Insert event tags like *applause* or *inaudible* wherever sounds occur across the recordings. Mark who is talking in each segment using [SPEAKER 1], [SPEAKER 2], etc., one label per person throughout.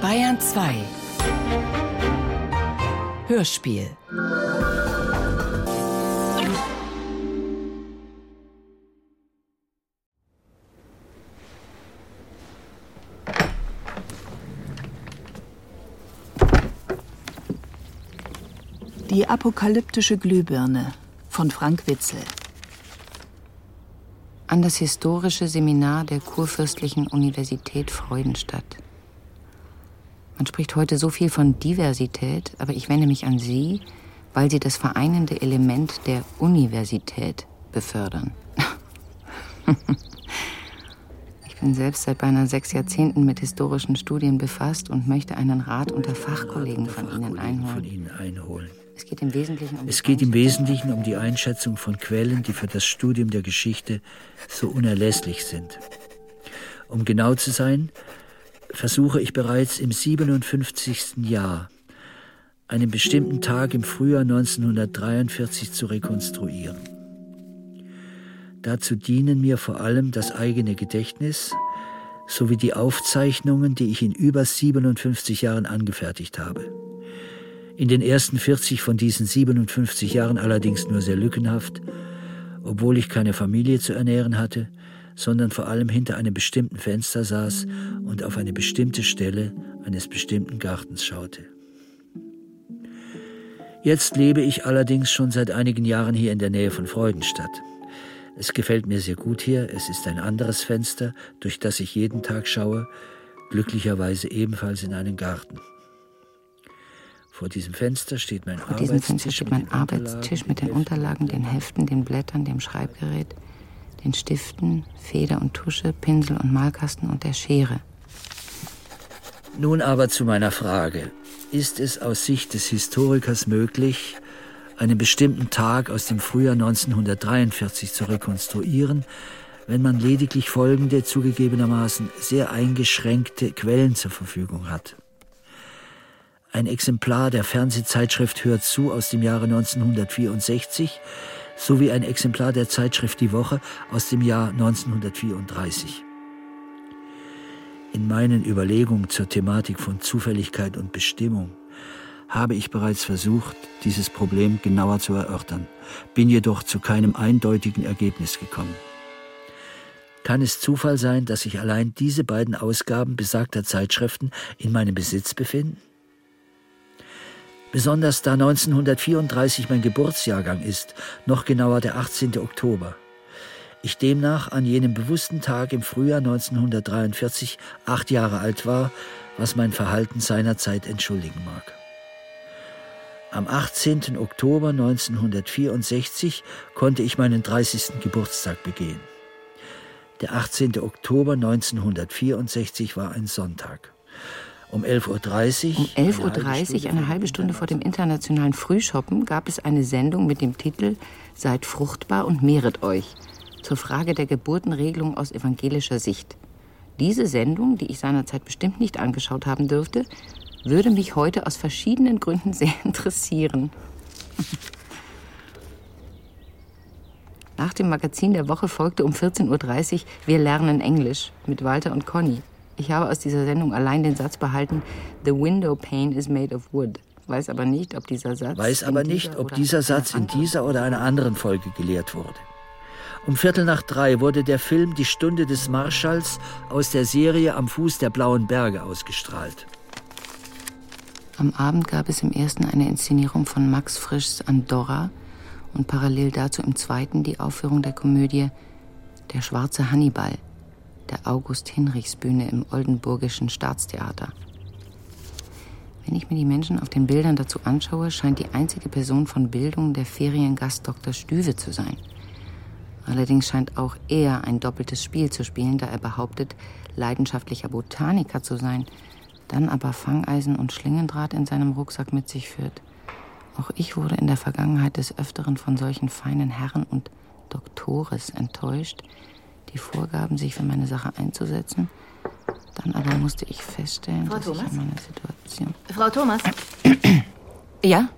[SPEAKER 1] Bayern 2 Hörspiel Die apokalyptische Glühbirne von Frank Witzel.
[SPEAKER 2] An das historische Seminar der Kurfürstlichen Universität Freudenstadt. Man spricht heute so viel von Diversität, aber ich wende mich an Sie, weil Sie das vereinende Element der Universität befördern. *laughs* ich bin selbst seit beinahe sechs Jahrzehnten mit historischen Studien befasst und möchte einen Rat unter Fachkollegen von Ihnen einholen.
[SPEAKER 3] Es geht im Wesentlichen um, es geht im Wesentlichen um die Einschätzung von Quellen, die für das Studium der Geschichte so unerlässlich sind. Um genau zu sein, versuche ich bereits im 57. Jahr einen bestimmten Tag im Frühjahr 1943 zu rekonstruieren. Dazu dienen mir vor allem das eigene Gedächtnis sowie die Aufzeichnungen, die ich in über 57 Jahren angefertigt habe. In den ersten 40 von diesen 57 Jahren allerdings nur sehr lückenhaft, obwohl ich keine Familie zu ernähren hatte, sondern vor allem hinter einem bestimmten Fenster saß und auf eine bestimmte Stelle eines bestimmten Gartens schaute. Jetzt lebe ich allerdings schon seit einigen Jahren hier in der Nähe von Freudenstadt. Es gefällt mir sehr gut hier, es ist ein anderes Fenster, durch das ich jeden Tag schaue, glücklicherweise ebenfalls in einen Garten. Vor diesem Fenster steht mein Vor diesem Fenster steht mein
[SPEAKER 2] Arbeitstisch mit den Unterlagen, den Heften, den Blättern, dem Schreibgerät, den Stiften, Feder und Tusche, Pinsel und Malkasten und der Schere.
[SPEAKER 3] Nun aber zu meiner Frage. Ist es aus Sicht des Historikers möglich, einen bestimmten Tag aus dem Frühjahr 1943 zu rekonstruieren, wenn man lediglich folgende zugegebenermaßen sehr eingeschränkte Quellen zur Verfügung hat? Ein Exemplar der Fernsehzeitschrift Hört zu aus dem Jahre 1964 sowie ein Exemplar der Zeitschrift Die Woche aus dem Jahr 1934. In meinen Überlegungen zur Thematik von Zufälligkeit und Bestimmung habe ich bereits versucht, dieses Problem genauer zu erörtern, bin jedoch zu keinem eindeutigen Ergebnis gekommen. Kann es Zufall sein, dass sich allein diese beiden Ausgaben besagter Zeitschriften in meinem Besitz befinden? Besonders da 1934 mein Geburtsjahrgang ist, noch genauer der 18. Oktober. Ich demnach an jenem bewussten Tag im Frühjahr 1943 acht Jahre alt war, was mein Verhalten seinerzeit entschuldigen mag. Am 18. Oktober 1964 konnte ich meinen 30. Geburtstag begehen. Der 18. Oktober 1964 war ein Sonntag. Um 11.30
[SPEAKER 2] Uhr. Um 11.30 Uhr, eine halbe Stunde vor dem internationalen Frühschoppen, gab es eine Sendung mit dem Titel Seid fruchtbar und mehret euch zur Frage der Geburtenregelung aus evangelischer Sicht. Diese Sendung, die ich seinerzeit bestimmt nicht angeschaut haben dürfte, würde mich heute aus verschiedenen Gründen *laughs* sehr interessieren. Nach dem Magazin der Woche folgte um 14.30 Uhr Wir lernen Englisch mit Walter und Conny. Ich habe aus dieser Sendung allein den Satz behalten, The window pane is made of wood. Weiß aber nicht, ob dieser Satz.
[SPEAKER 3] Weiß aber nicht, ob dieser Satz in dieser oder einer anderen Folge gelehrt wurde. Um Viertel nach drei wurde der Film Die Stunde des Marschalls aus der Serie Am Fuß der Blauen Berge ausgestrahlt.
[SPEAKER 2] Am Abend gab es im ersten eine Inszenierung von Max Frischs Andorra und parallel dazu im zweiten die Aufführung der Komödie Der schwarze Hannibal der August-Hinrichs-Bühne im Oldenburgischen Staatstheater. Wenn ich mir die Menschen auf den Bildern dazu anschaue, scheint die einzige Person von Bildung der Feriengast Dr. Stüwe zu sein. Allerdings scheint auch er ein doppeltes Spiel zu spielen, da er behauptet, leidenschaftlicher Botaniker zu sein, dann aber Fangeisen und Schlingendraht in seinem Rucksack mit sich führt. Auch ich wurde in der Vergangenheit des Öfteren von solchen feinen Herren und Doktores enttäuscht, die vorgaben, sich für meine Sache einzusetzen. Dann aber musste ich feststellen, Frau dass Thomas? ich in meiner Situation.
[SPEAKER 4] Frau Thomas? *clears throat*
[SPEAKER 2] ja?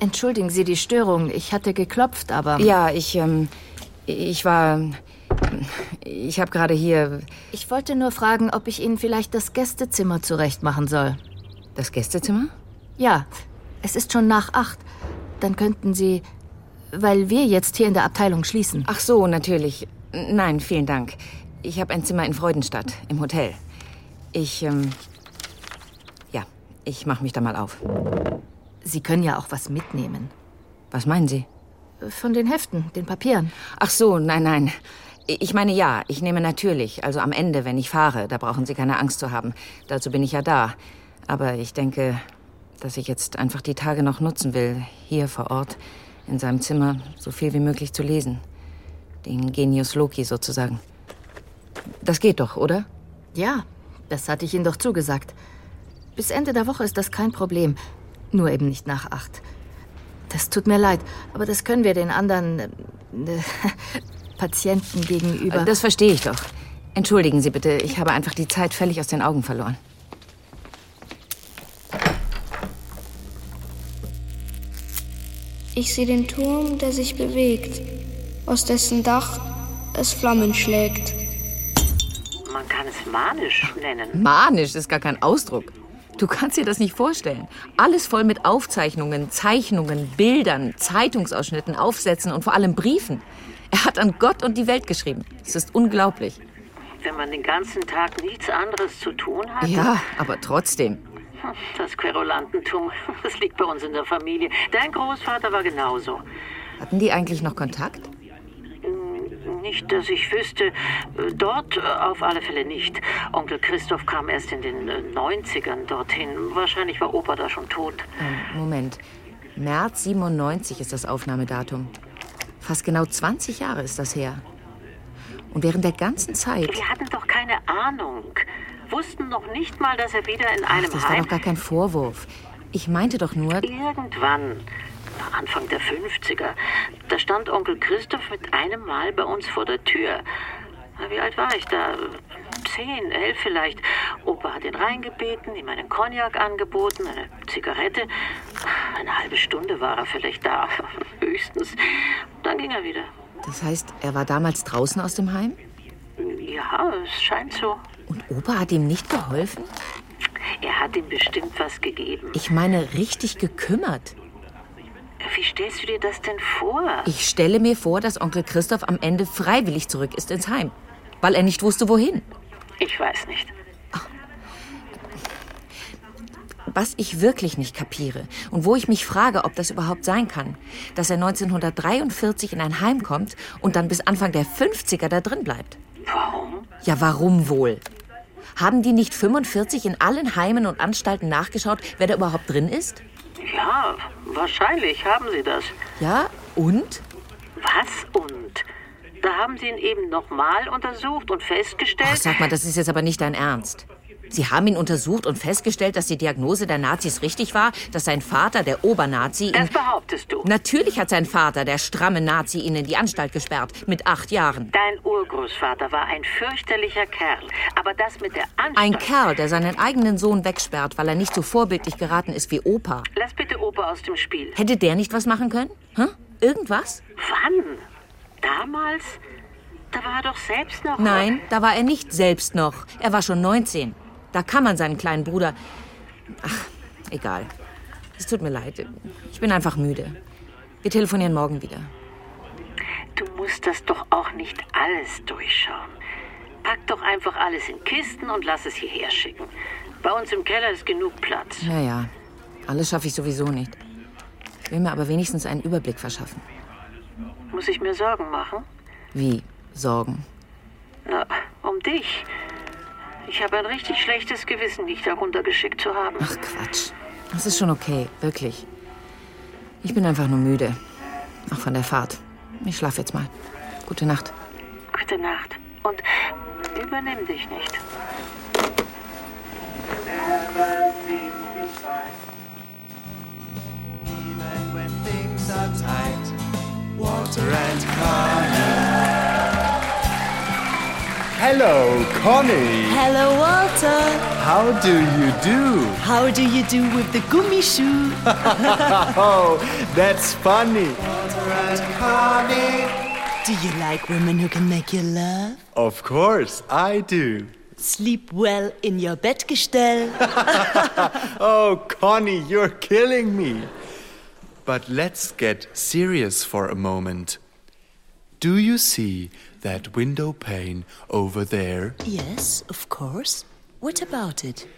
[SPEAKER 4] Entschuldigen Sie die Störung. Ich hatte geklopft, aber.
[SPEAKER 2] Ja, ich, ähm, ich war. ich habe gerade hier.
[SPEAKER 4] Ich wollte nur fragen, ob ich Ihnen vielleicht das Gästezimmer zurechtmachen soll.
[SPEAKER 2] Das Gästezimmer?
[SPEAKER 4] Ja, es ist schon nach acht. Dann könnten Sie, weil wir jetzt hier in der Abteilung schließen.
[SPEAKER 2] Ach so, natürlich. Nein, vielen Dank. Ich habe ein Zimmer in Freudenstadt, im Hotel. Ich, ähm. Ja, ich mache mich da mal auf.
[SPEAKER 4] Sie können ja auch was mitnehmen.
[SPEAKER 2] Was meinen Sie?
[SPEAKER 4] Von den Heften, den Papieren.
[SPEAKER 2] Ach so, nein, nein. Ich meine ja, ich nehme natürlich, also am Ende, wenn ich fahre, da brauchen Sie keine Angst zu haben. Dazu bin ich ja da. Aber ich denke, dass ich jetzt einfach die Tage noch nutzen will, hier vor Ort, in seinem Zimmer, so viel wie möglich zu lesen. Den Genius Loki sozusagen. Das geht doch, oder?
[SPEAKER 4] Ja, das hatte ich Ihnen doch zugesagt. Bis Ende der Woche ist das kein Problem. Nur eben nicht nach acht. Das tut mir leid, aber das können wir den anderen äh, *laughs* Patienten gegenüber.
[SPEAKER 2] Das verstehe ich doch. Entschuldigen Sie bitte, ich habe einfach die Zeit völlig aus den Augen verloren.
[SPEAKER 5] Ich sehe den Turm, der sich bewegt, aus dessen Dach es Flammen schlägt.
[SPEAKER 6] Man kann es manisch nennen.
[SPEAKER 2] Manisch ist gar kein Ausdruck. Du kannst dir das nicht vorstellen. Alles voll mit Aufzeichnungen, Zeichnungen, Bildern, Zeitungsausschnitten, Aufsätzen und vor allem Briefen. Er hat an Gott und die Welt geschrieben. Es ist unglaublich.
[SPEAKER 6] Wenn man den ganzen Tag nichts anderes zu tun hat.
[SPEAKER 2] Ja, aber trotzdem.
[SPEAKER 6] Das Querulantentum, das liegt bei uns in der Familie. Dein Großvater war genauso.
[SPEAKER 2] Hatten die eigentlich noch Kontakt?
[SPEAKER 6] Nicht, dass ich wüsste. Dort auf alle Fälle nicht. Onkel Christoph kam erst in den 90ern dorthin. Wahrscheinlich war Opa da schon tot.
[SPEAKER 2] Ähm, Moment. März 97 ist das Aufnahmedatum. Fast genau 20 Jahre ist das her. Und während der ganzen Zeit.
[SPEAKER 6] Wir hatten doch keine Ahnung. Wussten noch nicht mal, dass er wieder in einem
[SPEAKER 2] Ach, das war
[SPEAKER 6] Heim.
[SPEAKER 2] doch gar kein Vorwurf. Ich meinte doch nur.
[SPEAKER 6] Irgendwann, Anfang der 50er, da stand Onkel Christoph mit einem Mal bei uns vor der Tür. Wie alt war ich da? Zehn, elf vielleicht. Opa hat ihn reingebeten, ihm einen Cognac angeboten, eine Zigarette. Eine halbe Stunde war er vielleicht da, *laughs* höchstens. Dann ging er wieder.
[SPEAKER 2] Das heißt, er war damals draußen aus dem Heim?
[SPEAKER 6] Ja, es scheint so.
[SPEAKER 2] Und Opa hat ihm nicht geholfen?
[SPEAKER 6] Er hat ihm bestimmt was gegeben.
[SPEAKER 2] Ich meine, richtig gekümmert.
[SPEAKER 6] Wie stellst du dir das denn vor?
[SPEAKER 2] Ich stelle mir vor, dass Onkel Christoph am Ende freiwillig zurück ist ins Heim. Weil er nicht wusste, wohin.
[SPEAKER 6] Ich weiß nicht.
[SPEAKER 2] Was ich wirklich nicht kapiere und wo ich mich frage, ob das überhaupt sein kann, dass er 1943 in ein Heim kommt und dann bis Anfang der 50er da drin bleibt.
[SPEAKER 6] Warum?
[SPEAKER 2] Ja, warum wohl? Haben die nicht 45 in allen Heimen und Anstalten nachgeschaut, wer da überhaupt drin ist?
[SPEAKER 6] Ja, wahrscheinlich haben sie das.
[SPEAKER 2] Ja, und?
[SPEAKER 6] Was und? Da haben sie ihn eben nochmal untersucht und festgestellt.
[SPEAKER 2] Ach, sag mal, das ist jetzt aber nicht dein Ernst. Sie haben ihn untersucht und festgestellt, dass die Diagnose der Nazis richtig war, dass sein Vater, der Obernazi, ihn...
[SPEAKER 6] das behauptest du.
[SPEAKER 2] Natürlich hat sein Vater, der stramme Nazi, ihn in die Anstalt gesperrt. Mit acht Jahren.
[SPEAKER 6] Dein Urgroßvater war ein fürchterlicher Kerl. Aber das mit der Anstalt...
[SPEAKER 2] Ein Kerl, der seinen eigenen Sohn wegsperrt, weil er nicht so vorbildlich geraten ist wie Opa.
[SPEAKER 6] Lass bitte Opa aus dem Spiel.
[SPEAKER 2] Hätte der nicht was machen können? Hä? Irgendwas?
[SPEAKER 6] Wann? Damals? Da war er doch selbst noch...
[SPEAKER 2] Nein, da war er nicht selbst noch. Er war schon 19. Da kann man seinen kleinen Bruder. Ach, egal. Es tut mir leid. Ich bin einfach müde. Wir telefonieren morgen wieder.
[SPEAKER 6] Du musst das doch auch nicht alles durchschauen. Pack doch einfach alles in Kisten und lass es hierher schicken. Bei uns im Keller ist genug Platz.
[SPEAKER 2] Naja, alles schaffe ich sowieso nicht. Ich will mir aber wenigstens einen Überblick verschaffen.
[SPEAKER 6] Muss ich mir Sorgen machen?
[SPEAKER 2] Wie? Sorgen.
[SPEAKER 6] Na, um dich. Ich habe ein richtig schlechtes Gewissen, dich da runtergeschickt zu haben.
[SPEAKER 2] Ach Quatsch. Das ist schon okay, wirklich. Ich bin einfach nur müde. Auch von der Fahrt. Ich schlaf jetzt mal. Gute Nacht.
[SPEAKER 6] Gute Nacht. Und übernimm dich nicht.
[SPEAKER 7] Even when things are tight, Walter and Connie. Hello, Connie.
[SPEAKER 8] Hello, Walter.
[SPEAKER 7] How do you do?
[SPEAKER 8] How do you do with the gummishoe? *laughs*
[SPEAKER 7] Oh, that's funny. Walter and Connie.
[SPEAKER 8] Do you like women who can make you love?
[SPEAKER 7] Of course, I do.
[SPEAKER 8] Sleep well in your Bettgestell? *laughs*
[SPEAKER 7] Oh, Connie, you're killing me. But let's get serious for a moment. Do you see that window pane over there?
[SPEAKER 8] yes, of course. What about it?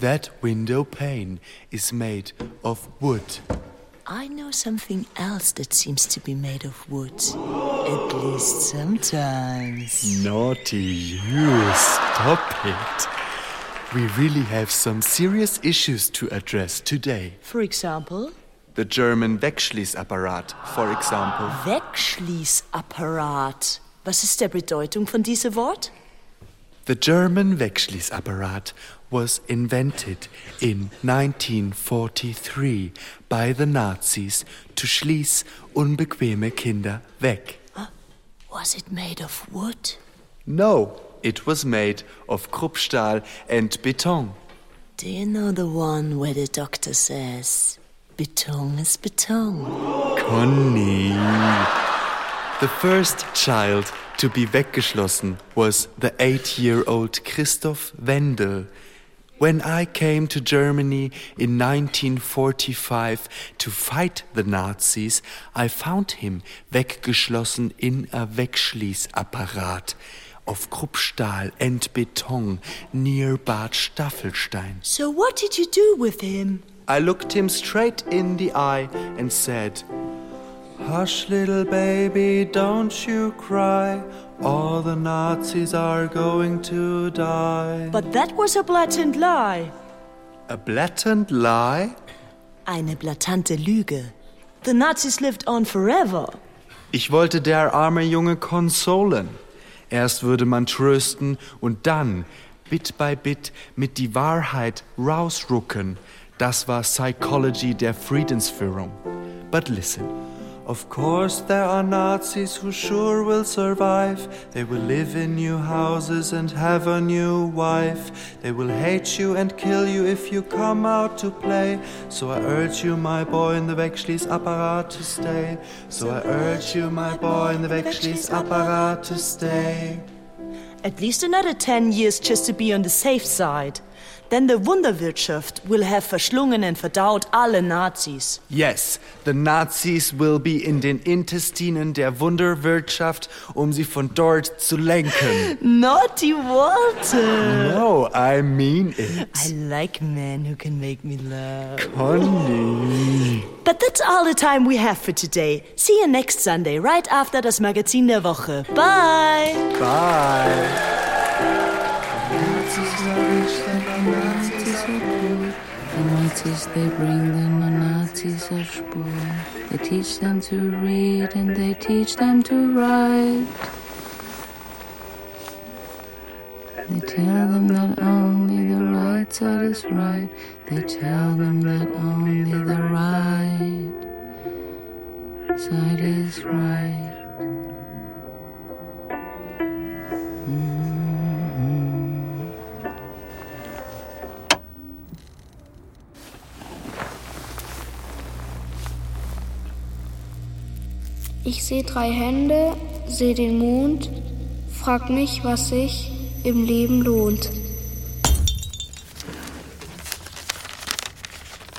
[SPEAKER 7] That window pane is made of wood.
[SPEAKER 8] I know something else that seems to be made of wood. At least sometimes.
[SPEAKER 7] Naughty you, stop it. We really have some serious issues to address today.
[SPEAKER 8] For example,
[SPEAKER 7] The German Wegschließapparat, for example.
[SPEAKER 8] Wegschließapparat. Was ist der Bedeutung von diesem Wort?
[SPEAKER 7] The German Wegschließapparat was invented in 1943 by the Nazis to schließ unbequeme Kinder weg.
[SPEAKER 8] Was it made of wood?
[SPEAKER 7] No, it was made of Kruppstahl and Beton.
[SPEAKER 8] Do you know the one where the doctor says, Beton is beton?
[SPEAKER 7] Conny. The first child to be weggeschlossen was the eight year old Christoph Wendel. When I came to Germany in 1945 to fight the Nazis, I found him weggeschlossen in a Wegschließapparat of Kruppstahl and Beton near Bad Staffelstein.
[SPEAKER 8] So what did you do with him?
[SPEAKER 7] I looked him straight in the eye and said, Hush, little baby, don't you cry. All the Nazis are going to die.
[SPEAKER 8] But that was a blatant lie.
[SPEAKER 7] A blatant lie?
[SPEAKER 8] Eine blatante Lüge. The Nazis lived on forever.
[SPEAKER 7] Ich wollte der arme Junge konsolen. Erst würde man trösten und dann, Bit by Bit, mit die Wahrheit rausrucken. Das war Psychology der Friedensführung. But listen. Of course, there are Nazis who sure will survive. They will live in new houses and have a new wife. They will hate you and kill you if you come out to play. So I urge you, my boy, in the Wegschließapparat to stay. So I urge you, my boy, in the Wegschließapparat to stay.
[SPEAKER 8] At least another 10 years just to be on the safe side. Then the Wunderwirtschaft will have verschlungen and verdaut alle Nazis.
[SPEAKER 7] Yes, the Nazis will be in den Intestinen der Wunderwirtschaft, um sie von dort zu lenken. *laughs*
[SPEAKER 8] Naughty Walter!
[SPEAKER 7] No, I mean it.
[SPEAKER 8] I like men who can make me laugh.
[SPEAKER 7] Conny.
[SPEAKER 8] But that's all the time we have for today. See you next Sunday, right after das Magazin der Woche. Bye!
[SPEAKER 7] Bye.
[SPEAKER 2] The Nazis, they bring them the Nazis are Spur. They teach them to read and they teach them to write. They tell them that only the right side is right. They tell them that only the right side is right.
[SPEAKER 5] Ich sehe drei Hände, sehe den Mond, frag mich, was sich im Leben lohnt.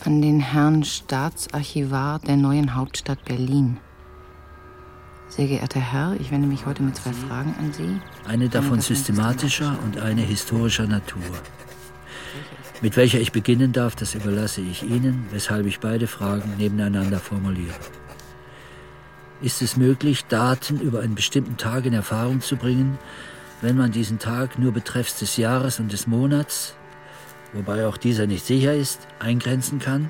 [SPEAKER 2] An den Herrn Staatsarchivar der neuen Hauptstadt Berlin. Sehr geehrter Herr, ich wende mich heute mit zwei Fragen an Sie.
[SPEAKER 3] Eine davon systematischer und eine historischer Natur. Mit welcher ich beginnen darf, das überlasse ich Ihnen, weshalb ich beide Fragen nebeneinander formuliere. Ist es möglich, Daten über einen bestimmten Tag in Erfahrung zu bringen, wenn man diesen Tag nur betreffs des Jahres und des Monats, wobei auch dieser nicht sicher ist, eingrenzen kann?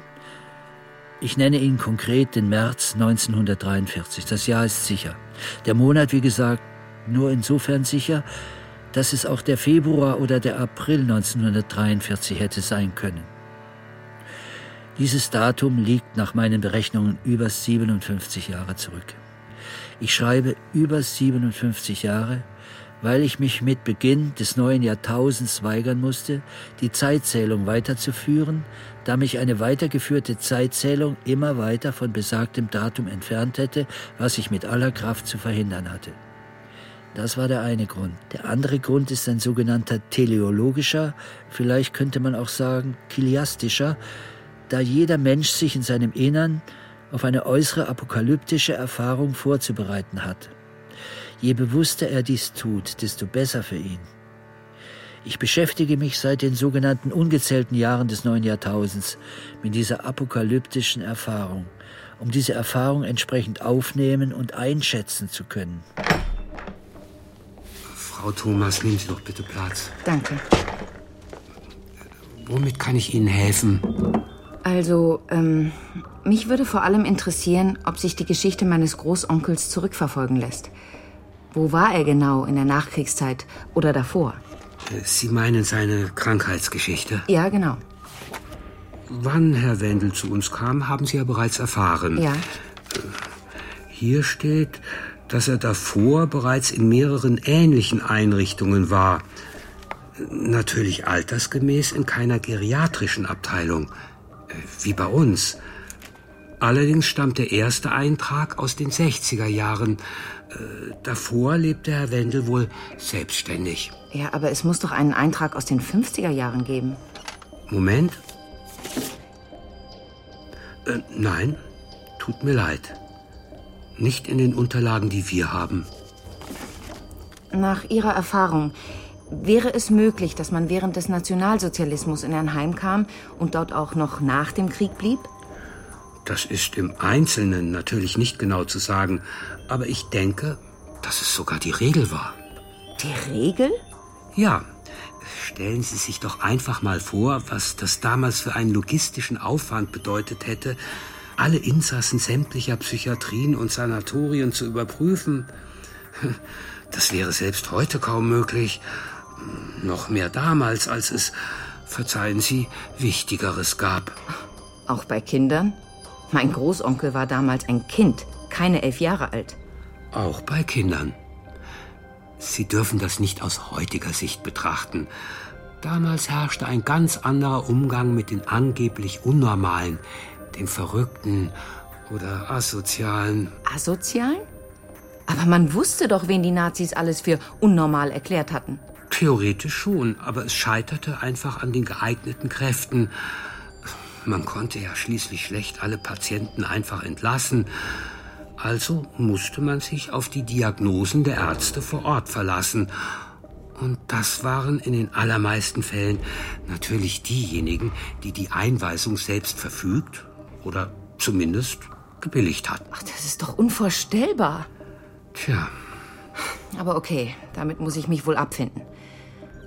[SPEAKER 3] Ich nenne Ihnen konkret den März 1943. Das Jahr ist sicher. Der Monat, wie gesagt, nur insofern sicher, dass es auch der Februar oder der April 1943 hätte sein können. Dieses Datum liegt nach meinen Berechnungen über 57 Jahre zurück. Ich schreibe über 57 Jahre, weil ich mich mit Beginn des neuen Jahrtausends weigern musste, die Zeitzählung weiterzuführen, da mich eine weitergeführte Zeitzählung immer weiter von besagtem Datum entfernt hätte, was ich mit aller Kraft zu verhindern hatte. Das war der eine Grund. Der andere Grund ist ein sogenannter teleologischer, vielleicht könnte man auch sagen kiliastischer, da jeder Mensch sich in seinem Innern auf eine äußere apokalyptische Erfahrung vorzubereiten hat. Je bewusster er dies tut, desto besser für ihn. Ich beschäftige mich seit den sogenannten ungezählten Jahren des neuen Jahrtausends mit dieser apokalyptischen Erfahrung, um diese Erfahrung entsprechend aufnehmen und einschätzen zu können.
[SPEAKER 9] Frau Thomas, nehmen Sie doch bitte Platz.
[SPEAKER 2] Danke.
[SPEAKER 9] Womit kann ich Ihnen helfen?
[SPEAKER 2] Also, ähm, mich würde vor allem interessieren, ob sich die Geschichte meines Großonkels zurückverfolgen lässt. Wo war er genau in der Nachkriegszeit oder davor?
[SPEAKER 9] Sie meinen seine Krankheitsgeschichte?
[SPEAKER 2] Ja, genau.
[SPEAKER 9] Wann Herr Wendel zu uns kam, haben Sie ja bereits erfahren.
[SPEAKER 2] Ja.
[SPEAKER 9] Hier steht, dass er davor bereits in mehreren ähnlichen Einrichtungen war. Natürlich altersgemäß in keiner geriatrischen Abteilung, wie bei uns. Allerdings stammt der erste Eintrag aus den 60er Jahren. Davor lebte Herr Wendel wohl selbstständig.
[SPEAKER 2] Ja, aber es muss doch einen Eintrag aus den 50er Jahren geben.
[SPEAKER 9] Moment. Äh, nein, tut mir leid. Nicht in den Unterlagen, die wir haben.
[SPEAKER 2] Nach Ihrer Erfahrung, wäre es möglich, dass man während des Nationalsozialismus in ein Heim kam und dort auch noch nach dem Krieg blieb?
[SPEAKER 9] Das ist im Einzelnen natürlich nicht genau zu sagen, aber ich denke, dass es sogar die Regel war.
[SPEAKER 2] Die Regel?
[SPEAKER 9] Ja. Stellen Sie sich doch einfach mal vor, was das damals für einen logistischen Aufwand bedeutet hätte, alle Insassen sämtlicher Psychiatrien und Sanatorien zu überprüfen. *laughs* Das wäre selbst heute kaum möglich. Noch mehr damals, als es, verzeihen Sie, Wichtigeres gab.
[SPEAKER 2] Auch bei Kindern? Mein Großonkel war damals ein Kind, keine elf Jahre alt.
[SPEAKER 9] Auch bei Kindern. Sie dürfen das nicht aus heutiger Sicht betrachten. Damals herrschte ein ganz anderer Umgang mit den angeblich Unnormalen, den Verrückten oder Asozialen.
[SPEAKER 2] Asozialen? Aber man wusste doch, wen die Nazis alles für unnormal erklärt hatten.
[SPEAKER 9] Theoretisch schon, aber es scheiterte einfach an den geeigneten Kräften. Man konnte ja schließlich schlecht alle Patienten einfach entlassen. Also musste man sich auf die Diagnosen der Ärzte vor Ort verlassen. Und das waren in den allermeisten Fällen natürlich diejenigen, die die Einweisung selbst verfügt oder zumindest gebilligt hatten.
[SPEAKER 2] Ach, das ist doch unvorstellbar.
[SPEAKER 9] Tja.
[SPEAKER 2] Aber okay, damit muss ich mich wohl abfinden.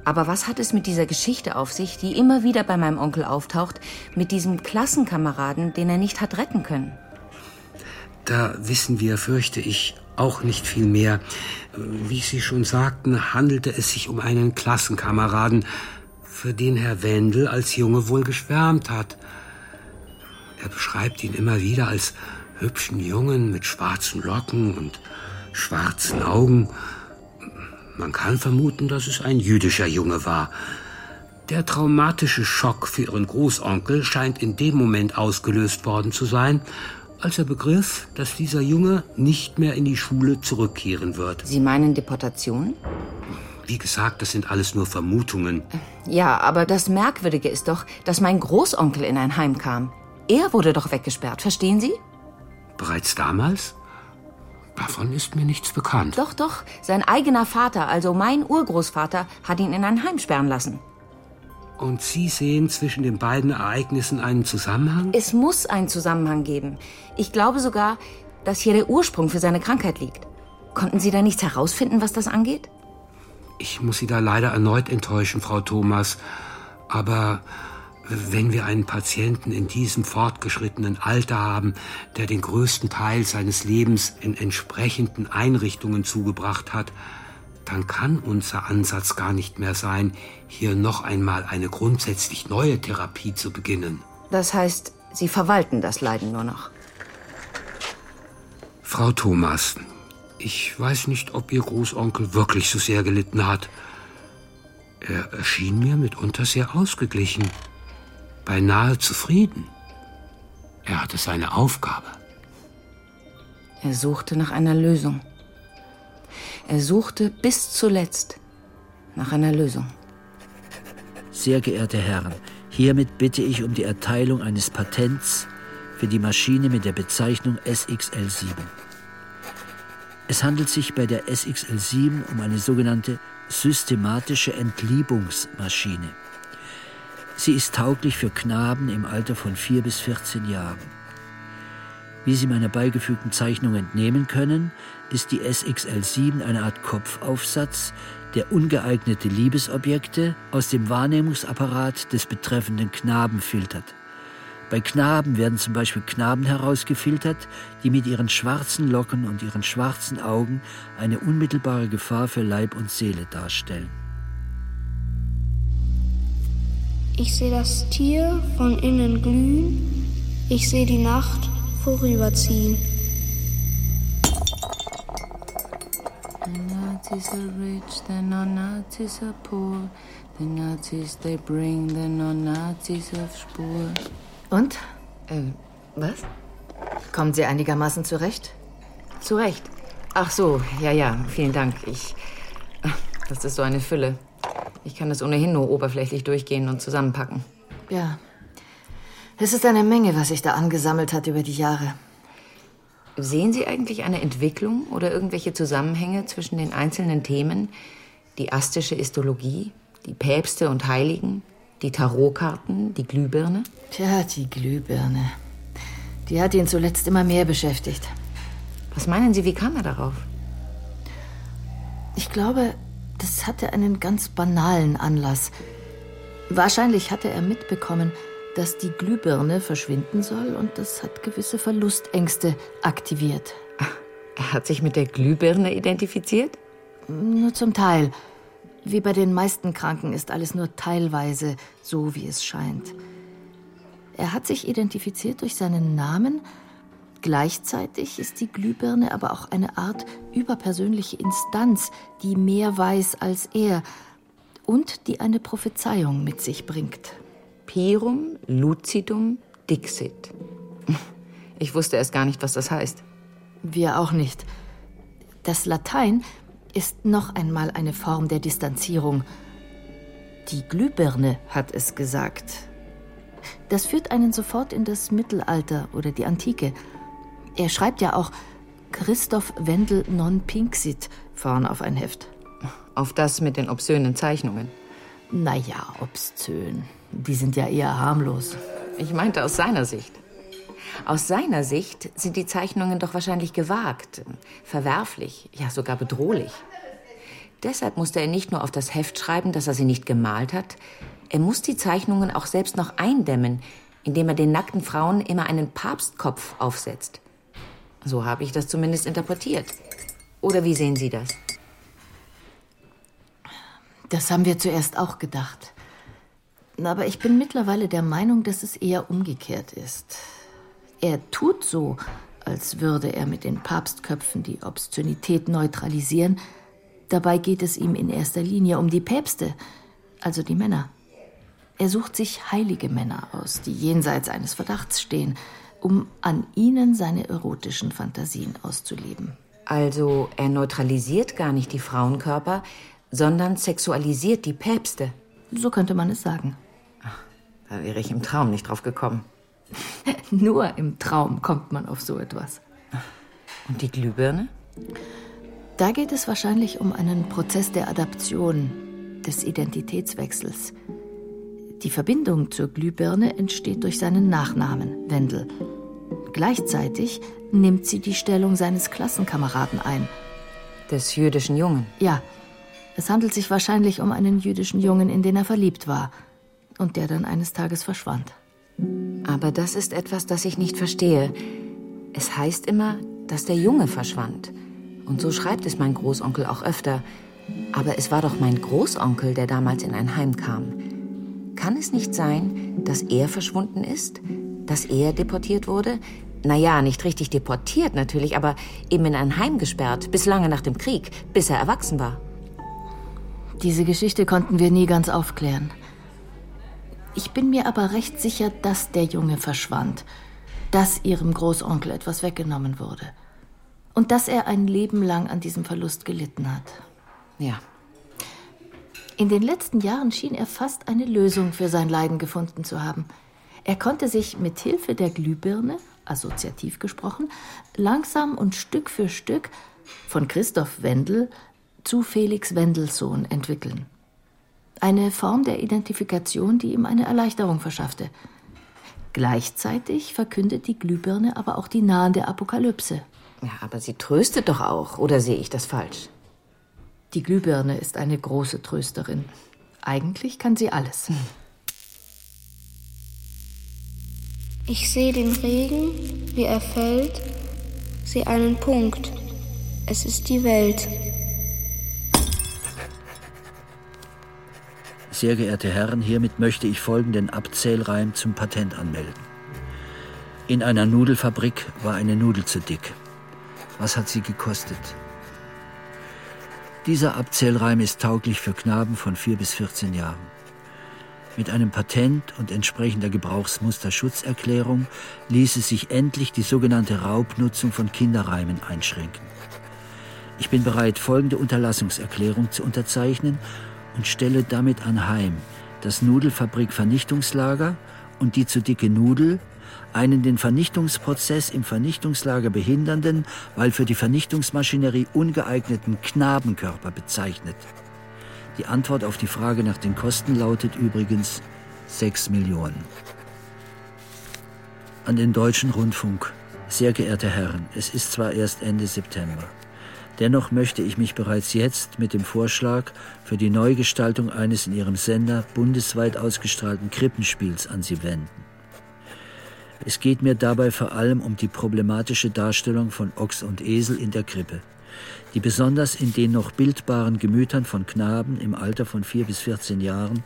[SPEAKER 2] Aber was hat es mit dieser Geschichte auf sich, die immer wieder bei meinem Onkel auftaucht, mit diesem Klassenkameraden, den er nicht hat retten können?
[SPEAKER 9] Da wissen wir, fürchte ich, auch nicht viel mehr. Wie Sie schon sagten, handelte es sich um einen Klassenkameraden, für den Herr Wendel als Junge wohl geschwärmt hat. Er beschreibt ihn immer wieder als hübschen Jungen mit schwarzen Locken und schwarzen Augen. Man kann vermuten, dass es ein jüdischer Junge war. Der traumatische Schock für ihren Großonkel scheint in dem Moment ausgelöst worden zu sein, als er begriff, dass dieser Junge nicht mehr in die Schule zurückkehren wird.
[SPEAKER 2] Sie meinen Deportation?
[SPEAKER 9] Wie gesagt, das sind alles nur Vermutungen.
[SPEAKER 2] Ja, aber das Merkwürdige ist doch, dass mein Großonkel in ein Heim kam. Er wurde doch weggesperrt, verstehen Sie?
[SPEAKER 9] Bereits damals? Davon ist mir nichts bekannt.
[SPEAKER 2] Doch, doch. Sein eigener Vater, also mein Urgroßvater, hat ihn in ein Heim sperren lassen.
[SPEAKER 9] Und Sie sehen zwischen den beiden Ereignissen einen Zusammenhang?
[SPEAKER 2] Es muss einen Zusammenhang geben. Ich glaube sogar, dass hier der Ursprung für seine Krankheit liegt. Konnten Sie da nichts herausfinden, was das angeht?
[SPEAKER 9] Ich muss Sie da leider erneut enttäuschen, Frau Thomas. Aber wenn wir einen Patienten in diesem fortgeschrittenen Alter haben, der den größten Teil seines Lebens in entsprechenden Einrichtungen zugebracht hat, dann kann unser Ansatz gar nicht mehr sein, hier noch einmal eine grundsätzlich neue Therapie zu beginnen.
[SPEAKER 2] Das heißt, Sie verwalten das Leiden nur noch.
[SPEAKER 9] Frau Thomas, Ich weiß nicht, ob Ihr Großonkel wirklich so sehr gelitten hat. Er erschien mir mitunter sehr ausgeglichen, beinahe zufrieden. Er hatte seine Aufgabe.
[SPEAKER 2] Er suchte nach einer Lösung. Er suchte bis zuletzt nach einer Lösung.
[SPEAKER 3] Sehr geehrte Herren, hiermit bitte ich um die Erteilung eines Patents für die Maschine mit der Bezeichnung SXL7. Es handelt sich bei der SXL7 um eine sogenannte systematische Entliebungsmaschine. Sie ist tauglich für Knaben im Alter von 4 bis 14 Jahren. Wie Sie meiner beigefügten Zeichnung entnehmen können, ist die SXL7 eine Art Kopfaufsatz, der ungeeignete Liebesobjekte aus dem Wahrnehmungsapparat des betreffenden Knaben filtert. Bei Knaben werden zum Beispiel Knaben herausgefiltert, die mit ihren schwarzen Locken und ihren schwarzen Augen eine unmittelbare Gefahr für Leib und Seele darstellen.
[SPEAKER 5] Ich sehe das Tier von innen glühen, ich sehe die Nacht vorüberziehen.
[SPEAKER 2] The Nazis are rich, the non-Nazis are poor. The Nazis they bring the non-Nazis auf Spur.
[SPEAKER 4] Und? Äh, was? Kommen Sie einigermaßen zurecht?
[SPEAKER 2] Zurecht. Ach so, ja, ja, vielen Dank. Ich. Das ist so eine Fülle. Ich kann das ohnehin nur oberflächlich durchgehen und zusammenpacken.
[SPEAKER 4] Ja. Es ist eine Menge, was sich da angesammelt hat über die Jahre.
[SPEAKER 2] Sehen Sie eigentlich eine Entwicklung oder irgendwelche Zusammenhänge zwischen den einzelnen Themen? Die astische Histologie, die Päpste und Heiligen, die Tarotkarten, die Glühbirne?
[SPEAKER 4] Tja, die Glühbirne. Die hat ihn zuletzt immer mehr beschäftigt.
[SPEAKER 2] Was meinen Sie, wie kam er darauf?
[SPEAKER 4] Ich glaube, das hatte einen ganz banalen Anlass. Wahrscheinlich hatte er mitbekommen, dass die Glühbirne verschwinden soll und das hat gewisse Verlustängste aktiviert.
[SPEAKER 2] Er hat sich mit der Glühbirne identifiziert?
[SPEAKER 4] Nur zum Teil. Wie bei den meisten Kranken ist alles nur teilweise so, wie es scheint. Er hat sich identifiziert durch seinen Namen. Gleichzeitig ist die Glühbirne aber auch eine Art überpersönliche Instanz, die mehr weiß als er und die eine Prophezeiung mit sich bringt.
[SPEAKER 2] Pirum lucidum dixit. *laughs* Ich wusste erst gar nicht, was das heißt.
[SPEAKER 4] Wir auch nicht. Das Latein ist noch einmal eine Form der Distanzierung. Die Glühbirne hat es gesagt. Das führt einen sofort in das Mittelalter oder die Antike. Er schreibt ja auch Christoph Wendel non Pinxit vorn auf ein Heft.
[SPEAKER 2] Auf das mit den obszönen Zeichnungen.
[SPEAKER 4] Naja, obszön. Die sind ja eher harmlos.
[SPEAKER 2] Ich meinte aus seiner Sicht. Aus seiner Sicht sind die Zeichnungen doch wahrscheinlich gewagt, verwerflich, ja sogar bedrohlich. Deshalb musste er nicht nur auf das Heft schreiben, dass er sie nicht gemalt hat, er muss die Zeichnungen auch selbst noch eindämmen, indem er den nackten Frauen immer einen Papstkopf aufsetzt. So habe ich das zumindest interpretiert. Oder wie sehen Sie das?
[SPEAKER 4] Das haben wir zuerst auch gedacht. Aber ich bin mittlerweile der Meinung, dass es eher umgekehrt ist. Er tut so, als würde er mit den Papstköpfen die Obszönität neutralisieren. Dabei geht es ihm in erster Linie um die Päpste, also die Männer. Er sucht sich heilige Männer aus, die jenseits eines Verdachts stehen, um an ihnen seine erotischen Fantasien auszuleben.
[SPEAKER 2] Also er neutralisiert gar nicht die Frauenkörper, sondern sexualisiert die Päpste.
[SPEAKER 4] So könnte man es sagen.
[SPEAKER 2] Ach, da wäre ich im Traum nicht drauf gekommen. *laughs*
[SPEAKER 4] Nur im Traum kommt man auf so etwas.
[SPEAKER 2] Und die Glühbirne?
[SPEAKER 4] Da geht es wahrscheinlich um einen Prozess der Adaption, des Identitätswechsels. Die Verbindung zur Glühbirne entsteht durch seinen Nachnamen, Wendel. Gleichzeitig nimmt sie die Stellung seines Klassenkameraden ein.
[SPEAKER 2] Des jüdischen Jungen?
[SPEAKER 4] Ja. Es handelt sich wahrscheinlich um einen jüdischen Jungen, in den er verliebt war und der dann eines Tages verschwand.
[SPEAKER 2] Aber das ist etwas, das ich nicht verstehe. Es heißt immer, dass der Junge verschwand. Und so schreibt es mein Großonkel auch öfter. Aber es war doch mein Großonkel, der damals in ein Heim kam. Kann es nicht sein, dass er verschwunden ist? Dass er deportiert wurde? Naja, nicht richtig deportiert natürlich, aber eben in ein Heim gesperrt, bis lange nach dem Krieg, bis er erwachsen war.
[SPEAKER 4] Diese Geschichte konnten wir nie ganz aufklären. Ich bin mir aber recht sicher, dass der Junge verschwand, dass ihrem Großonkel etwas weggenommen wurde und dass er ein Leben lang an diesem Verlust gelitten hat.
[SPEAKER 2] Ja.
[SPEAKER 4] In den letzten Jahren schien er fast eine Lösung für sein Leiden gefunden zu haben. Er konnte sich mit Hilfe der Glühbirne, assoziativ gesprochen, langsam und Stück für Stück von Christoph Wendel zu Felix Wendelssohn entwickeln. Eine Form der Identifikation, die ihm eine Erleichterung verschaffte. Gleichzeitig verkündet die Glühbirne aber auch die nahende Apokalypse.
[SPEAKER 2] Ja, aber sie tröstet doch auch, oder sehe ich das falsch?
[SPEAKER 4] Die Glühbirne ist eine große Trösterin. Eigentlich kann sie alles.
[SPEAKER 5] Ich sehe den Regen, wie er fällt, sehe einen Punkt. Es ist die Welt.
[SPEAKER 3] Sehr geehrte Herren, hiermit möchte ich folgenden Abzählreim zum Patent anmelden. In einer Nudelfabrik war eine Nudel zu dick. Was hat sie gekostet? Dieser Abzählreim ist tauglich für Knaben von 4 bis 14 Jahren. Mit einem Patent und entsprechender Gebrauchsmusterschutzerklärung ließe sich endlich die sogenannte Raubnutzung von Kinderreimen einschränken. Ich bin bereit, folgende Unterlassungserklärung zu unterzeichnen und stelle damit anheim das Nudelfabrik Vernichtungslager und die zu dicke Nudel einen den Vernichtungsprozess im Vernichtungslager behindernden, weil für die Vernichtungsmaschinerie ungeeigneten Knabenkörper bezeichnet. Die Antwort auf die Frage nach den Kosten lautet übrigens 6 Millionen. An den Deutschen Rundfunk. Sehr geehrte Herren, es ist zwar erst Ende September. Dennoch möchte ich mich bereits jetzt mit dem Vorschlag für die Neugestaltung eines in Ihrem Sender bundesweit ausgestrahlten Krippenspiels an Sie wenden. Es geht mir dabei vor allem um die problematische Darstellung von Ochs und Esel in der Krippe, die besonders in den noch bildbaren Gemütern von Knaben im Alter von vier bis 14 Jahren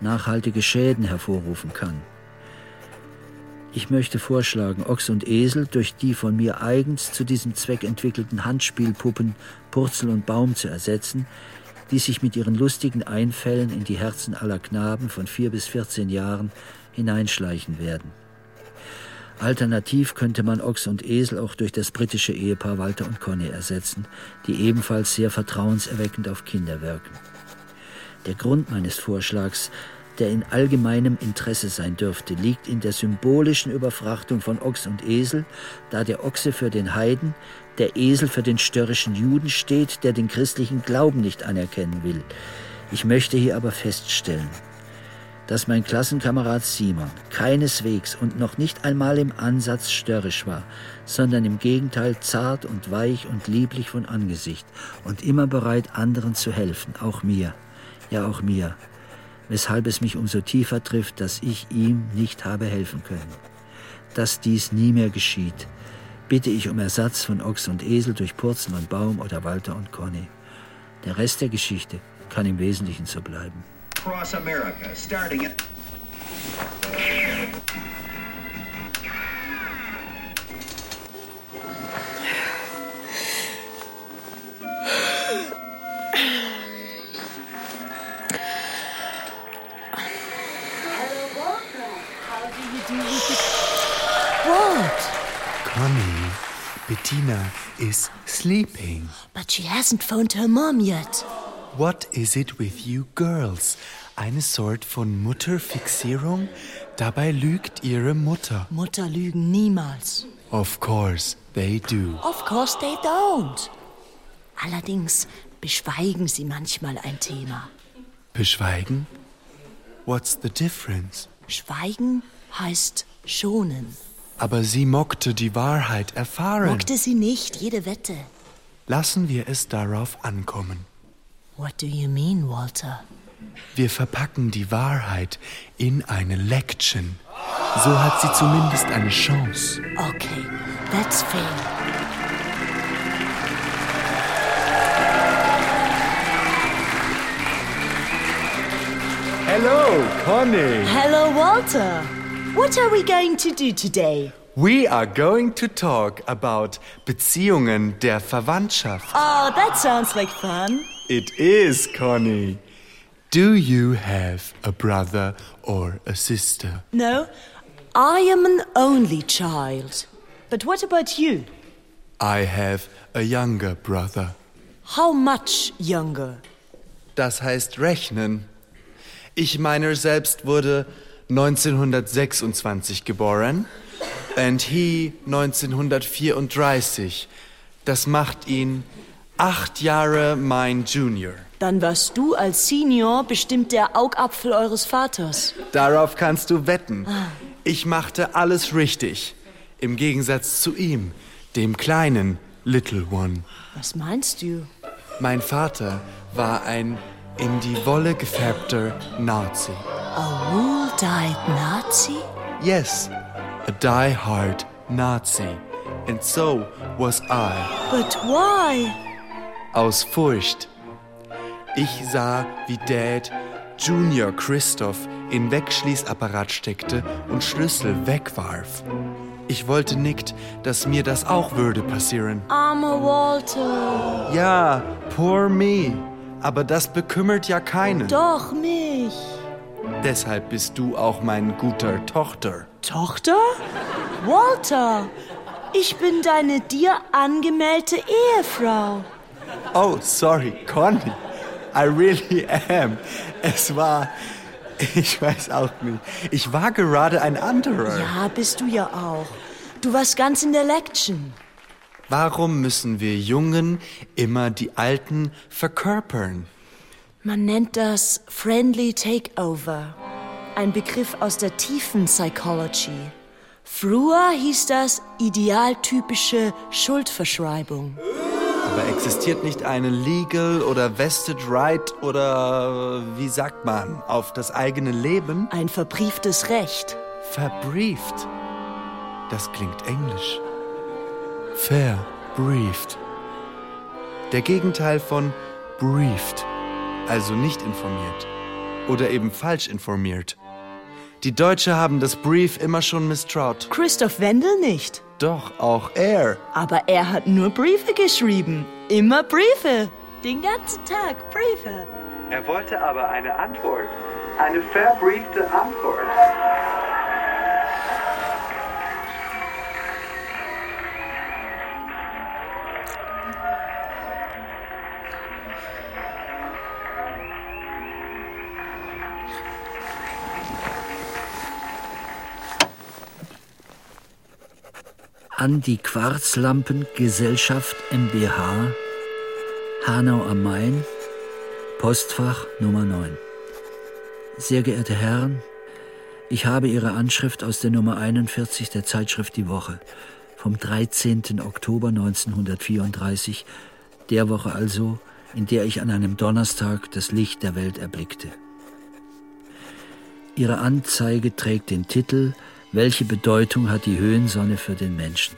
[SPEAKER 3] nachhaltige Schäden hervorrufen kann. Ich möchte vorschlagen, Ochs und Esel durch die von mir eigens zu diesem Zweck entwickelten Handspielpuppen Purzel und Baum zu ersetzen, die sich mit ihren lustigen Einfällen in die Herzen aller Knaben von vier bis 14 Jahren hineinschleichen werden. Alternativ könnte man Ochs und Esel auch durch das britische Ehepaar Walter und Conny ersetzen, die ebenfalls sehr vertrauenserweckend auf Kinder wirken. Der Grund meines Vorschlags, der in allgemeinem Interesse sein dürfte, liegt in der symbolischen Überfrachtung von Ochs und Esel, da der Ochse für den Heiden, der Esel für den störrischen Juden steht, der den christlichen Glauben nicht anerkennen will. Ich möchte hier aber feststellen, dass mein Klassenkamerad Simon keineswegs und noch nicht einmal im Ansatz störrisch war, sondern im Gegenteil zart und weich und lieblich von Angesicht und immer bereit, anderen zu helfen, auch mir, ja auch mir, weshalb es mich umso tiefer trifft, dass ich ihm nicht habe helfen können. Dass dies nie mehr geschieht, bitte ich um Ersatz von Ochs und Esel durch Purzen und Baum oder Walter und Conny. Der Rest der Geschichte kann im Wesentlichen so bleiben. Across America, starting at.
[SPEAKER 8] What?
[SPEAKER 7] Connie, Bettina is sleeping.
[SPEAKER 8] But she hasn't phoned her mom yet.
[SPEAKER 7] What is it with you girls? Eine Sort von Mutterfixierung? Dabei lügt ihre Mutter.
[SPEAKER 8] Mutter lügen niemals.
[SPEAKER 7] Of course, they do.
[SPEAKER 8] Of course they don't. Allerdings beschweigen sie manchmal ein Thema.
[SPEAKER 7] Beschweigen? What's the difference?
[SPEAKER 8] Schweigen heißt schonen.
[SPEAKER 7] Aber sie mockte die Wahrheit erfahren.
[SPEAKER 8] Mockte sie nicht, jede Wette.
[SPEAKER 7] Lassen wir es darauf ankommen.
[SPEAKER 8] What do you mean, Walter?
[SPEAKER 7] Wir verpacken die Wahrheit in eine Lection. So hat sie zumindest eine Chance.
[SPEAKER 8] Okay, that's fair.
[SPEAKER 7] Hello, Connie.
[SPEAKER 8] Hello, Walter. What are we going to do today?
[SPEAKER 7] We are going to talk about Beziehungen der Verwandtschaft.
[SPEAKER 8] Oh, that sounds like fun.
[SPEAKER 7] It is, Connie. Do you have a brother or a sister?
[SPEAKER 8] No, I am an only child. But what about you?
[SPEAKER 7] I have a younger brother.
[SPEAKER 8] How much younger?
[SPEAKER 7] Das heißt rechnen. Ich meiner selbst wurde 1926 geboren and he 1934. Das macht ihn acht Jahre mein Junior.
[SPEAKER 8] Dann warst du als Senior bestimmt der Augapfel eures Vaters.
[SPEAKER 7] Darauf kannst du wetten. Ich machte alles richtig. Im Gegensatz zu ihm, dem kleinen Little One.
[SPEAKER 8] Was meinst du?
[SPEAKER 7] Mein Vater war ein in die Wolle gefärbter Nazi.
[SPEAKER 8] A wool-dyed Nazi?
[SPEAKER 7] Yes, a die-hard Nazi. And so was I.
[SPEAKER 8] But why?
[SPEAKER 7] Aus Furcht. Ich sah, wie Dad Junior Christoph in Wegschließapparat steckte und Schlüssel wegwarf. Ich wollte nicht, dass mir das auch würde passieren.
[SPEAKER 8] Armer Walter.
[SPEAKER 7] Ja, poor me. Aber das bekümmert ja keinen.
[SPEAKER 8] Doch mich.
[SPEAKER 7] Deshalb bist du auch mein guter Tochter.
[SPEAKER 8] Tochter? Walter, ich bin deine dir angemeldete Ehefrau.
[SPEAKER 7] Oh, sorry, Connie. I really am. Es war. Ich weiß auch nicht. Ich war gerade ein anderer.
[SPEAKER 8] Ja, bist du ja auch. Du warst ganz in der Lection.
[SPEAKER 7] Warum müssen wir Jungen immer die Alten verkörpern?
[SPEAKER 8] Man nennt das Friendly Takeover. Ein Begriff aus der tiefen Psychology. Früher hieß das idealtypische Schuldverschreibung.
[SPEAKER 7] Aber existiert nicht eine Legal oder Vested Right oder wie sagt man, auf das eigene Leben?
[SPEAKER 8] Ein verbrieftes Recht.
[SPEAKER 7] Verbrieft. Das klingt englisch. Verbrieft. Der Gegenteil von briefed, also nicht informiert oder eben falsch informiert. Die Deutsche haben das Brief immer schon misstraut.
[SPEAKER 8] Christoph Wendel nicht.
[SPEAKER 7] Doch, auch er.
[SPEAKER 8] Aber er hat nur Briefe geschrieben. Immer Briefe. Den ganzen Tag Briefe.
[SPEAKER 7] Er wollte aber eine Antwort. Eine verbriefte Antwort.
[SPEAKER 3] An die Quarzlampengesellschaft MBH, Hanau am Main, Postfach Nummer 9. Sehr geehrte Herren, ich habe Ihre Anschrift aus der Nummer 41 der Zeitschrift Die Woche vom 13. Oktober 1934, der Woche also, in der ich an einem Donnerstag das Licht der Welt erblickte. Ihre Anzeige trägt den Titel welche Bedeutung hat die Höhensonne für den Menschen?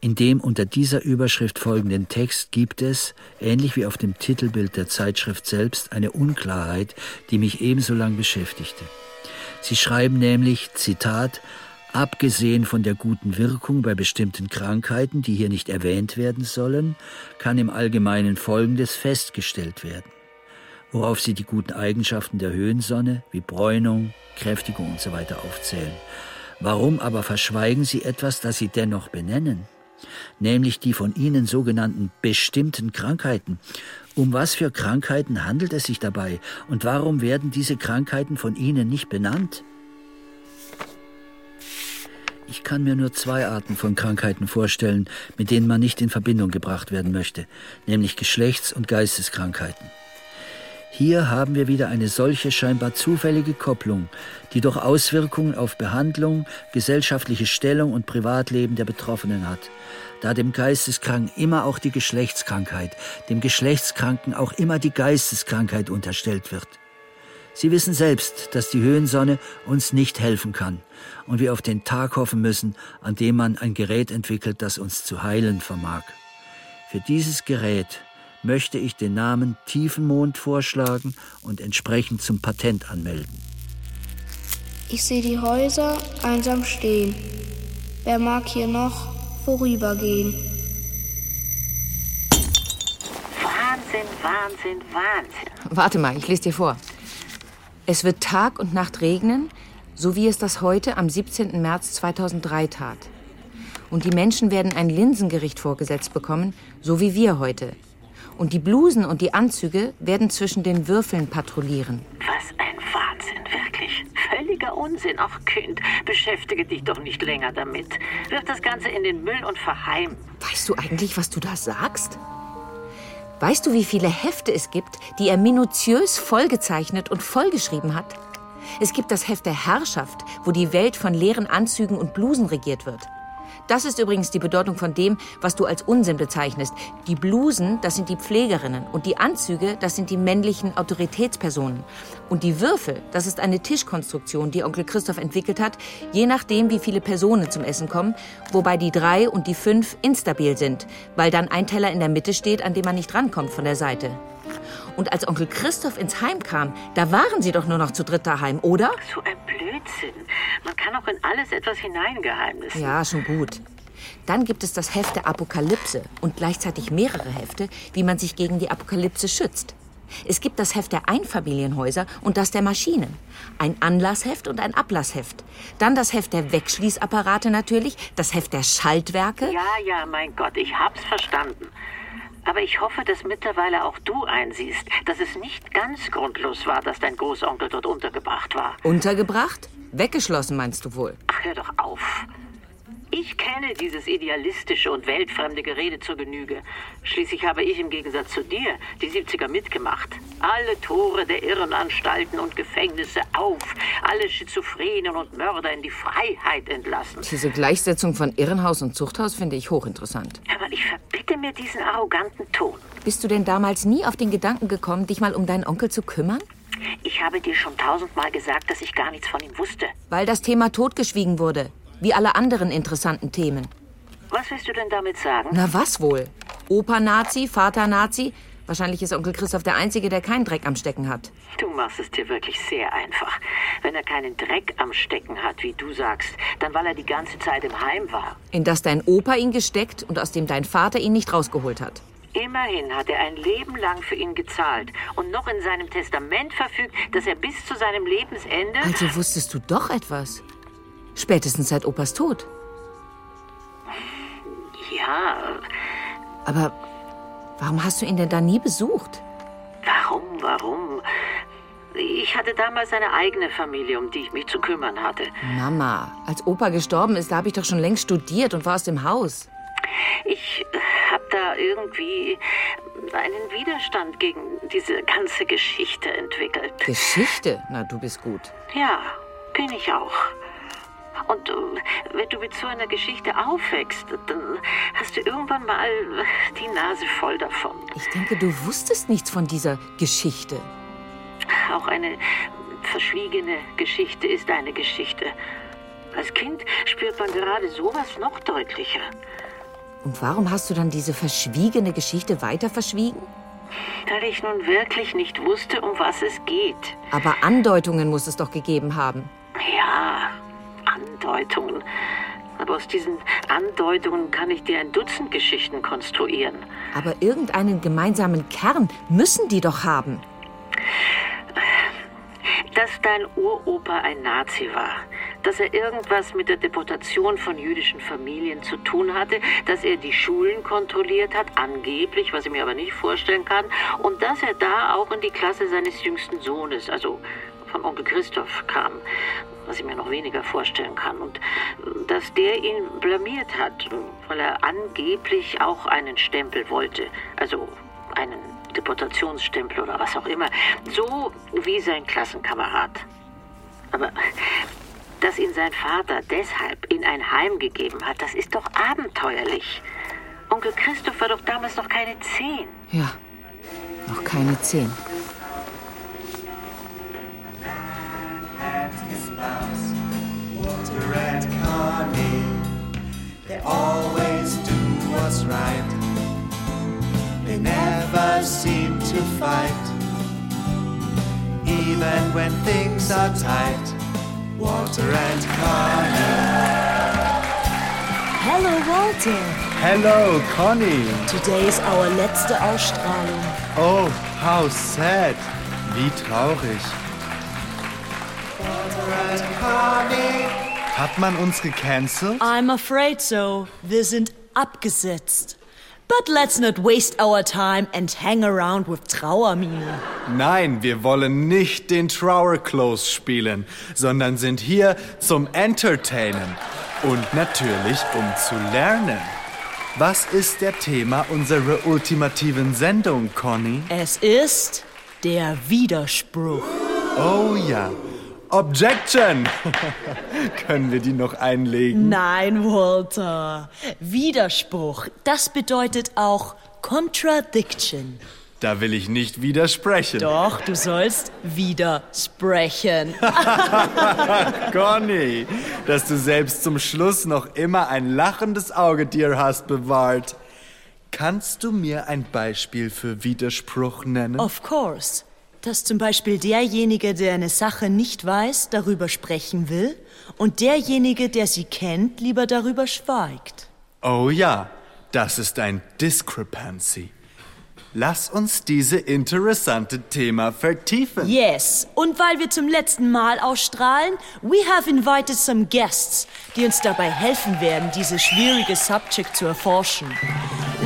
[SPEAKER 3] In dem unter dieser Überschrift folgenden Text gibt es, ähnlich wie auf dem Titelbild der Zeitschrift selbst, eine Unklarheit, die mich ebenso lang beschäftigte. Sie schreiben nämlich, Zitat, Abgesehen von der guten Wirkung bei bestimmten Krankheiten, die hier nicht erwähnt werden sollen, kann im Allgemeinen Folgendes festgestellt werden worauf sie die guten Eigenschaften der Höhensonne wie Bräunung, Kräftigung usw. So aufzählen. Warum aber verschweigen sie etwas, das sie dennoch benennen? Nämlich die von ihnen sogenannten bestimmten Krankheiten. Um was für Krankheiten handelt es sich dabei und warum werden diese Krankheiten von ihnen nicht benannt? Ich kann mir nur zwei Arten von Krankheiten vorstellen, mit denen man nicht in Verbindung gebracht werden möchte, nämlich Geschlechts- und Geisteskrankheiten. Hier haben wir wieder eine solche scheinbar zufällige Kopplung, die doch Auswirkungen auf Behandlung, gesellschaftliche Stellung und Privatleben der Betroffenen hat. Da dem Geisteskranken immer auch die Geschlechtskrankheit, dem Geschlechtskranken auch immer die Geisteskrankheit unterstellt wird. Sie wissen selbst, dass die Höhensonne uns nicht helfen kann und wir auf den Tag hoffen müssen, an dem man ein Gerät entwickelt, das uns zu heilen vermag. Für dieses Gerät möchte ich den Namen Tiefenmond vorschlagen und entsprechend zum Patent anmelden.
[SPEAKER 5] Ich sehe die Häuser einsam stehen. Wer mag hier noch vorübergehen?
[SPEAKER 6] Wahnsinn, Wahnsinn, Wahnsinn.
[SPEAKER 2] Warte mal, ich lese dir vor. Es wird Tag und Nacht regnen, so wie es das heute am 17. März 2003 tat. Und die Menschen werden ein Linsengericht vorgesetzt bekommen, so wie wir heute. Und die Blusen und die Anzüge werden zwischen den Würfeln patrouillieren.
[SPEAKER 6] Was ein Wahnsinn, wirklich. Völliger Unsinn. Ach, Kind, beschäftige dich doch nicht länger damit. Wirf das Ganze in den Müll und verheim.
[SPEAKER 2] Weißt du eigentlich, was du da sagst? Weißt du, wie viele Hefte es gibt, die er minutiös vollgezeichnet und vollgeschrieben hat? Es gibt das Heft der Herrschaft, wo die Welt von leeren Anzügen und Blusen regiert wird. Das ist übrigens die Bedeutung von dem, was du als Unsinn bezeichnest. Die Blusen, das sind die Pflegerinnen. Und die Anzüge, das sind die männlichen Autoritätspersonen. Und die Würfel, das ist eine Tischkonstruktion, die Onkel Christoph entwickelt hat, je nachdem, wie viele Personen zum Essen kommen, wobei die drei und die fünf instabil sind, weil dann ein Teller in der Mitte steht, an dem man nicht rankommt von der Seite. Und als Onkel Christoph ins Heim kam, da waren sie doch nur noch zu dritt daheim, oder?
[SPEAKER 6] So ein Blödsinn. Man kann auch in alles etwas hineingeheimnissen.
[SPEAKER 2] Ja, schon gut. Dann gibt es das Heft der Apokalypse und gleichzeitig mehrere Hefte, wie man sich gegen die Apokalypse schützt. Es gibt das Heft der Einfamilienhäuser und das der Maschinen. Ein Anlassheft und ein Ablassheft. Dann das Heft der Wegschließapparate natürlich, das Heft der Schaltwerke.
[SPEAKER 6] Ja, ja, mein Gott, ich hab's verstanden. Aber ich hoffe, dass mittlerweile auch du einsiehst, dass es nicht ganz grundlos war, dass dein Großonkel dort untergebracht war.
[SPEAKER 2] Untergebracht? Weggeschlossen meinst du wohl?
[SPEAKER 6] Ach, hör doch auf. Ich kenne dieses idealistische und weltfremde Gerede zur Genüge. Schließlich habe ich im Gegensatz zu dir die 70er mitgemacht. Alle Tore der Irrenanstalten und Gefängnisse auf, alle Schizophrenen und Mörder in die Freiheit entlassen.
[SPEAKER 2] Diese Gleichsetzung von Irrenhaus und Zuchthaus finde ich hochinteressant.
[SPEAKER 6] Aber ich verbitte mir diesen arroganten Ton.
[SPEAKER 2] Bist du denn damals nie auf den Gedanken gekommen, dich mal um deinen Onkel zu kümmern?
[SPEAKER 6] Ich habe dir schon tausendmal gesagt, dass ich gar nichts von ihm wusste.
[SPEAKER 2] Weil das Thema totgeschwiegen wurde. Wie alle anderen interessanten Themen.
[SPEAKER 6] Was willst du denn damit sagen?
[SPEAKER 2] Na was wohl? Opa-Nazi, Vater-Nazi? Wahrscheinlich ist Onkel Christoph der Einzige, der keinen Dreck am Stecken hat.
[SPEAKER 6] Du machst es dir wirklich sehr einfach. Wenn er keinen Dreck am Stecken hat, wie du sagst, dann weil er die ganze Zeit im Heim war.
[SPEAKER 2] In das dein Opa ihn gesteckt und aus dem dein Vater ihn nicht rausgeholt hat.
[SPEAKER 6] Immerhin hat er ein Leben lang für ihn gezahlt und noch in seinem Testament verfügt, dass er bis zu seinem Lebensende.
[SPEAKER 2] Also wusstest du doch etwas. Spätestens seit Opas Tod.
[SPEAKER 6] Ja.
[SPEAKER 2] Aber warum hast du ihn denn da nie besucht?
[SPEAKER 6] Warum, warum? Ich hatte damals eine eigene Familie, um die ich mich zu kümmern hatte.
[SPEAKER 2] Mama, als Opa gestorben ist, da habe ich doch schon längst studiert und war aus dem Haus.
[SPEAKER 6] Ich habe da irgendwie einen Widerstand gegen diese ganze Geschichte entwickelt.
[SPEAKER 2] Geschichte? Na, du bist gut.
[SPEAKER 6] Ja, bin ich auch. Und äh, wenn du mit so einer Geschichte aufwächst, dann hast du irgendwann mal die Nase voll davon.
[SPEAKER 2] Ich denke, du wusstest nichts von dieser Geschichte.
[SPEAKER 6] Auch eine verschwiegene Geschichte ist eine Geschichte. Als Kind spürt man gerade sowas noch deutlicher.
[SPEAKER 2] Und warum hast du dann diese verschwiegene Geschichte weiter verschwiegen?
[SPEAKER 6] Weil ich nun wirklich nicht wusste, um was es geht.
[SPEAKER 2] Aber Andeutungen muss es doch gegeben haben.
[SPEAKER 6] Ja, Andeutungen. Aber aus diesen Andeutungen kann ich dir ein Dutzend Geschichten konstruieren.
[SPEAKER 2] Aber irgendeinen gemeinsamen Kern müssen die doch haben.
[SPEAKER 6] Dass dein Uropa ein Nazi war, dass er irgendwas mit der Deportation von jüdischen Familien zu tun hatte, dass er die Schulen kontrolliert hat, angeblich, was ich mir aber nicht vorstellen kann, und dass er da auch in die Klasse seines jüngsten Sohnes, also von Onkel Christoph, kam, was ich mir noch weniger vorstellen kann, und dass der ihn blamiert hat, weil er angeblich auch einen Stempel wollte, also einen Deportationsstempel oder was auch immer, so wie sein Klassenkamerad. Aber dass ihn sein Vater deshalb in ein Heim gegeben hat, das ist doch abenteuerlich. Onkel Christoph war doch damals noch keine zehn.
[SPEAKER 2] Ja, noch keine zehn.
[SPEAKER 10] Walter and Connie, they always do what's right. They never seem to fight, even when things are tight. Walter and Connie.
[SPEAKER 8] Hallo Walter.
[SPEAKER 7] Hello, Conny.
[SPEAKER 8] Today is our letzte Ausstrahlung.
[SPEAKER 7] Oh, how sad. Wie traurig. Hat man uns gecancelt?
[SPEAKER 8] I'm afraid so. Wir sind abgesetzt. But let's not waste our time and hang around with Trauermine.
[SPEAKER 7] Nein, wir wollen nicht den Trauerclose spielen, sondern sind hier zum Entertainen und natürlich um zu lernen. Was ist der Thema unserer ultimativen Sendung, Conny?
[SPEAKER 8] Es ist der Widerspruch.
[SPEAKER 7] Oh ja. Objection! *laughs* Können wir die noch einlegen?
[SPEAKER 8] Nein, Walter. Widerspruch, das bedeutet auch Contradiction.
[SPEAKER 7] Da will ich nicht widersprechen.
[SPEAKER 8] Doch, du sollst widersprechen. *laughs*
[SPEAKER 7] Conny, dass du selbst zum Schluss noch immer ein lachendes Auge dir hast bewahrt. Kannst du mir ein Beispiel für Widerspruch nennen?
[SPEAKER 8] Of course. Dass zum Beispiel derjenige, der eine Sache nicht weiß, darüber sprechen will und derjenige, der sie kennt, lieber darüber schweigt.
[SPEAKER 7] Oh ja, das ist ein Discrepancy. Lass uns diese interessante Thema vertiefen.
[SPEAKER 8] Yes, und weil wir zum letzten Mal ausstrahlen, we have invited some guests, die uns dabei helfen werden, dieses schwierige Subject zu erforschen.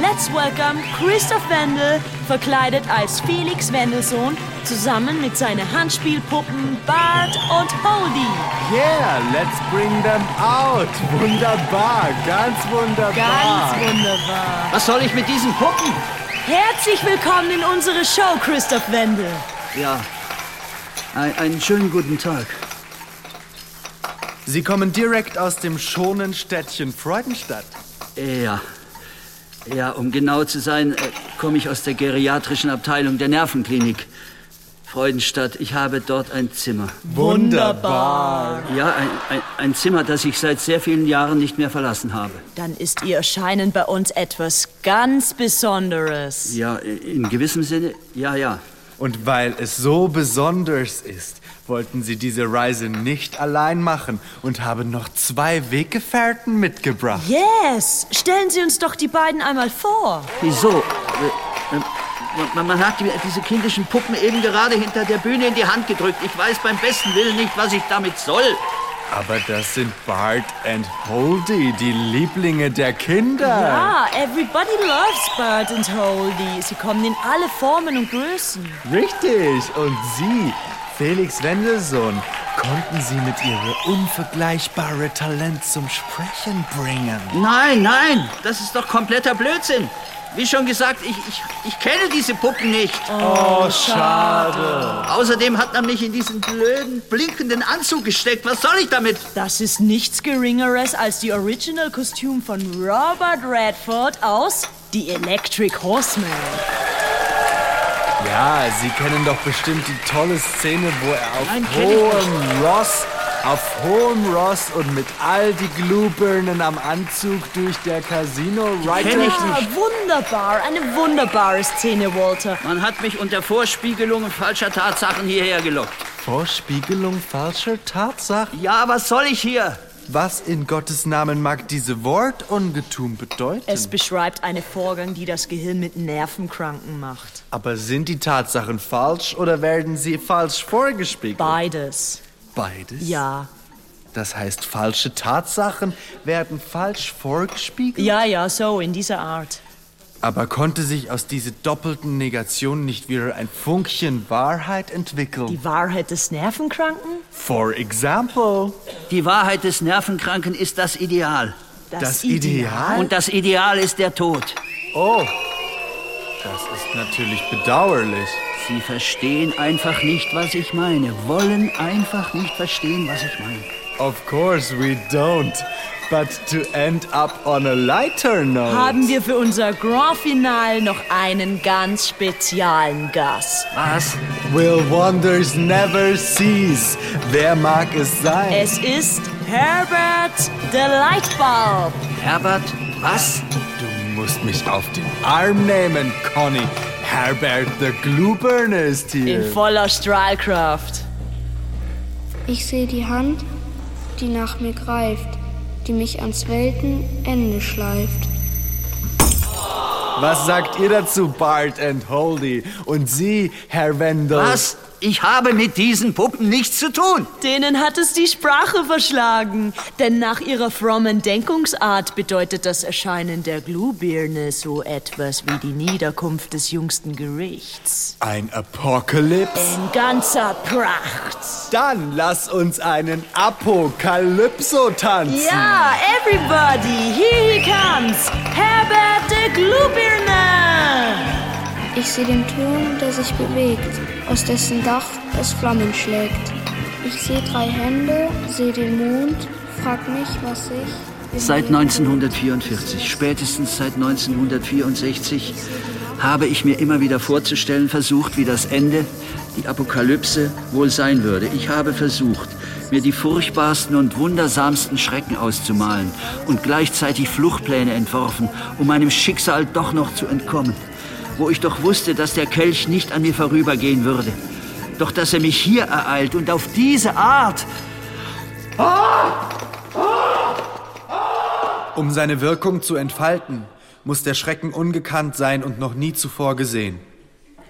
[SPEAKER 8] Let's welcome Christoph Wendel, verkleidet als Felix Wendelsohn, zusammen mit seinen Handspielpuppen Bart und Holdy.
[SPEAKER 7] Yeah, let's bring them out. Wunderbar, ganz wunderbar.
[SPEAKER 8] Ganz wunderbar.
[SPEAKER 11] Was soll ich mit diesen Puppen?
[SPEAKER 8] Herzlich willkommen in unsere Show, Christoph Wendel.
[SPEAKER 11] Ja, ein, einen schönen guten Tag.
[SPEAKER 7] Sie kommen direkt aus dem schonen Städtchen Freudenstadt.
[SPEAKER 11] Ja, ja, um genau zu sein, äh, komme ich aus der geriatrischen Abteilung der Nervenklinik. Freudenstadt, ich habe dort ein Zimmer.
[SPEAKER 8] Wunderbar.
[SPEAKER 11] Ja, ein, ein, ein Zimmer, das ich seit sehr vielen Jahren nicht mehr verlassen habe.
[SPEAKER 8] Dann ist Ihr Erscheinen bei uns etwas ganz Besonderes.
[SPEAKER 11] Ja, in gewissem Sinne, ja, ja.
[SPEAKER 7] Und weil es so besonders ist, wollten sie diese Reise nicht allein machen und haben noch zwei Weggefährten mitgebracht.
[SPEAKER 8] Yes! Stellen Sie uns doch die beiden einmal vor.
[SPEAKER 11] Wieso? Äh, äh, man, man hat die, diese kindischen Puppen eben gerade hinter der Bühne in die Hand gedrückt. Ich weiß beim besten Willen nicht, was ich damit soll.
[SPEAKER 7] Aber das sind Bart und Holdy, die Lieblinge der Kinder.
[SPEAKER 8] Ja, everybody loves Bart und Holdy. Sie kommen in alle Formen und Größen.
[SPEAKER 7] Richtig. Und Sie, Felix Wendelsohn, konnten Sie mit Ihrem unvergleichbaren Talent zum Sprechen bringen.
[SPEAKER 11] Nein, nein, das ist doch kompletter Blödsinn. Wie schon gesagt, ich, ich, ich kenne diese Puppen nicht.
[SPEAKER 7] Oh, schade.
[SPEAKER 11] Außerdem hat man mich in diesen blöden, blinkenden Anzug gesteckt. Was soll ich damit?
[SPEAKER 8] Das ist nichts Geringeres als die Original-Kostüm von Robert Redford aus The Electric Horseman.
[SPEAKER 7] Ja, Sie kennen doch bestimmt die tolle Szene, wo er auf
[SPEAKER 11] Nein,
[SPEAKER 7] hohem Ross, auf hohem Ross und mit all die Glühbirnen am Anzug durch der Casino reitet.
[SPEAKER 11] kenn ich
[SPEAKER 8] Ah, wunderbar, eine wunderbare Szene, Walter.
[SPEAKER 11] Man hat mich unter Vorspiegelung falscher Tatsachen hierher gelockt.
[SPEAKER 7] Vorspiegelung falscher Tatsachen?
[SPEAKER 11] Ja, was soll ich hier?
[SPEAKER 7] Was in Gottes Namen mag diese Wortungetüm bedeuten?
[SPEAKER 8] Es beschreibt einen Vorgang, die das Gehirn mit Nervenkranken macht.
[SPEAKER 7] Aber sind die Tatsachen falsch oder werden sie falsch vorgespiegelt?
[SPEAKER 8] Beides.
[SPEAKER 7] Beides?
[SPEAKER 8] Ja.
[SPEAKER 7] Das heißt, falsche Tatsachen werden falsch vorgespiegelt?
[SPEAKER 8] Ja, ja, so in dieser Art.
[SPEAKER 7] Aber konnte sich aus dieser doppelten Negation nicht wieder ein Funkchen Wahrheit entwickeln?
[SPEAKER 8] Die Wahrheit des Nervenkranken?
[SPEAKER 7] For example.
[SPEAKER 11] Die Wahrheit des Nervenkranken ist das Ideal.
[SPEAKER 7] Das Ideal?
[SPEAKER 11] Und das Ideal ist der Tod.
[SPEAKER 7] Oh, das ist natürlich bedauerlich.
[SPEAKER 11] Sie verstehen einfach nicht, was ich meine. Wollen einfach nicht verstehen, was ich meine.
[SPEAKER 7] Of course we don't. But to end up on a lighter note.
[SPEAKER 8] Haben wir für unser Grand Finale noch einen ganz speziellen Gast.
[SPEAKER 11] Was?
[SPEAKER 7] Will wonders never cease? Wer mag es sein?
[SPEAKER 8] Es ist Herbert the Lightbulb.
[SPEAKER 11] Herbert, was?
[SPEAKER 7] Du musst mich auf den Arm nehmen, Conny. Herbert the Glühbirne ist hier.
[SPEAKER 8] In voller Strahlkraft.
[SPEAKER 5] Ich sehe die Hand, die nach mir greift. die mich ans Weltenende schleift.
[SPEAKER 7] Was sagt ihr dazu, Bart and Holdy? Und Sie, Herr Wendell?
[SPEAKER 3] Was? Ich habe mit diesen Puppen nichts zu tun.
[SPEAKER 8] Denen hat es die Sprache verschlagen. Denn nach ihrer frommen Denkungsart bedeutet das Erscheinen der Glühbirne so etwas wie die Niederkunft des jüngsten Gerichts.
[SPEAKER 7] Ein Apokalypse?
[SPEAKER 8] In ganzer Pracht.
[SPEAKER 7] Dann lass uns einen Apokalypso tanzen.
[SPEAKER 8] Ja, everybody, here he comes. Herbert de Glühbirne.
[SPEAKER 5] Ich sehe den Turm, der sich bewegt, aus dessen Dach es Flammen schlägt. Ich sehe drei Hände, sehe den Mond, frag mich, was ich.
[SPEAKER 3] Seit 1944, spätestens seit 1964, habe ich mir immer wieder vorzustellen versucht, wie das Ende, die Apokalypse, wohl sein würde. Ich habe versucht, mir die furchtbarsten und wundersamsten Schrecken auszumalen und gleichzeitig Fluchtpläne entworfen, um meinem Schicksal doch noch zu entkommen wo ich doch wusste, dass der Kelch nicht an mir vorübergehen würde. Doch dass er mich hier ereilt und auf diese Art.
[SPEAKER 7] Um seine Wirkung zu entfalten, muss der Schrecken ungekannt sein und noch nie zuvor gesehen.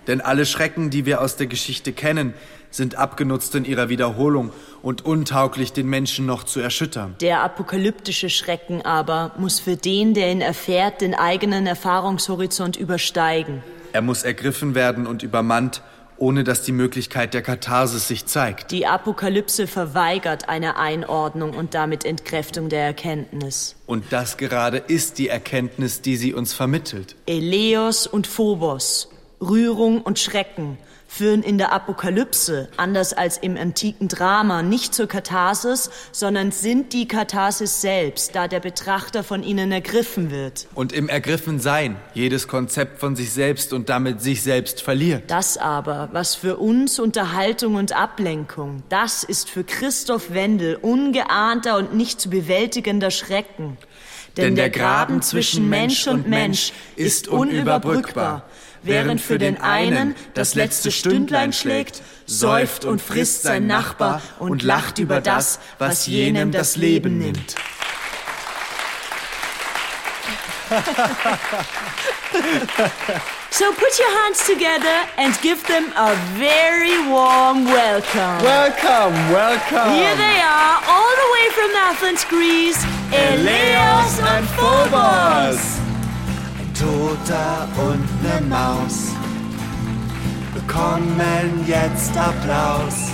[SPEAKER 7] Denn alle Schrecken, die wir aus der Geschichte kennen, sind abgenutzt in ihrer Wiederholung und untauglich, den Menschen noch zu erschüttern.
[SPEAKER 8] Der apokalyptische Schrecken aber muss für den, der ihn erfährt, den eigenen Erfahrungshorizont übersteigen.
[SPEAKER 7] Er muss ergriffen werden und übermannt, ohne dass die Möglichkeit der Katharsis sich zeigt.
[SPEAKER 8] Die Apokalypse verweigert eine Einordnung und damit Entkräftung der Erkenntnis.
[SPEAKER 7] Und das gerade ist die Erkenntnis, die sie uns vermittelt.
[SPEAKER 8] Eleos und Phobos, Rührung und Schrecken führen in der Apokalypse, anders als im antiken Drama, nicht zur Katharsis, sondern sind die Katharsis selbst, da der Betrachter von ihnen ergriffen wird.
[SPEAKER 7] Und im Ergriffensein jedes Konzept von sich selbst und damit sich selbst verliert.
[SPEAKER 8] Das aber, was für uns Unterhaltung und Ablenkung, das ist für Christoph Wendel ungeahnter und nicht zu bewältigender Schrecken. Denn der Graben zwischen Mensch und Mensch ist unüberbrückbar während für den einen das letzte Stündlein schlägt, säuft und frisst sein Nachbar und lacht über das, was jenem das Leben nimmt. *laughs* So put your hands together and give them a very warm welcome.
[SPEAKER 7] Welcome, welcome.
[SPEAKER 8] Here they are, all the way from Athens, Greece, Eleos and Phobos.
[SPEAKER 10] Toter und ne Maus bekommen jetzt Applaus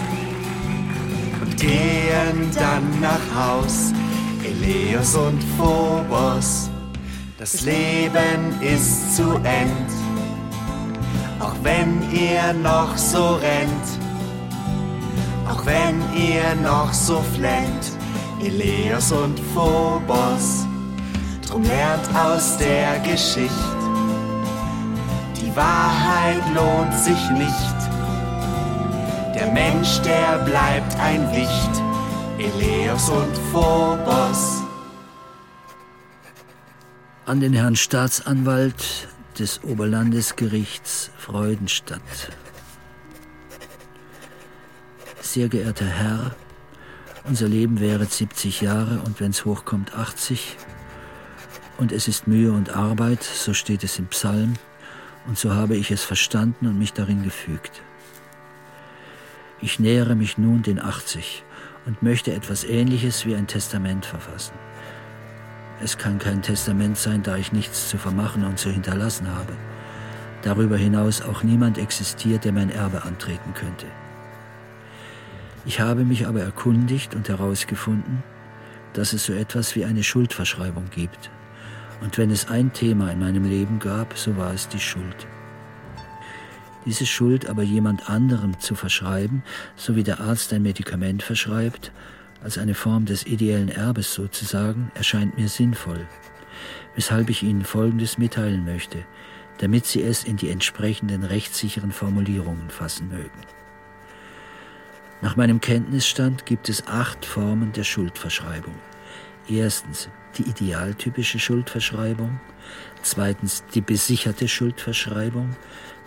[SPEAKER 10] und gehen dann nach Haus. Eleus und Phobos, das Leben ist zu End, auch wenn ihr noch so rennt, auch wenn ihr noch so flennt. Eleus und Phobos Drum lernt aus der Geschichte, die Wahrheit lohnt sich nicht. Der Mensch, der bleibt ein Wicht, Eleus und Phobos.
[SPEAKER 3] An den Herrn Staatsanwalt des Oberlandesgerichts Freudenstadt. Sehr geehrter Herr, unser Leben wäre 70 Jahre und wenn's hochkommt 80 und es ist Mühe und Arbeit, so steht es im Psalm, und so habe ich es verstanden und mich darin gefügt. Ich nähere mich nun den 80 und möchte etwas Ähnliches wie ein Testament verfassen. Es kann kein Testament sein, da ich nichts zu vermachen und zu hinterlassen habe. Darüber hinaus auch niemand existiert, der mein Erbe antreten könnte. Ich habe mich aber erkundigt und herausgefunden, dass es so etwas wie eine Schuldverschreibung gibt. Und wenn es ein Thema in meinem Leben gab, so war es die Schuld. Diese Schuld aber jemand anderem zu verschreiben, so wie der Arzt ein Medikament verschreibt, als eine Form des ideellen Erbes sozusagen, erscheint mir sinnvoll, weshalb ich Ihnen Folgendes mitteilen möchte, damit Sie es in die entsprechenden rechtssicheren Formulierungen fassen mögen. Nach meinem Kenntnisstand gibt es acht Formen der Schuldverschreibung. Erstens die idealtypische Schuldverschreibung, zweitens die besicherte Schuldverschreibung,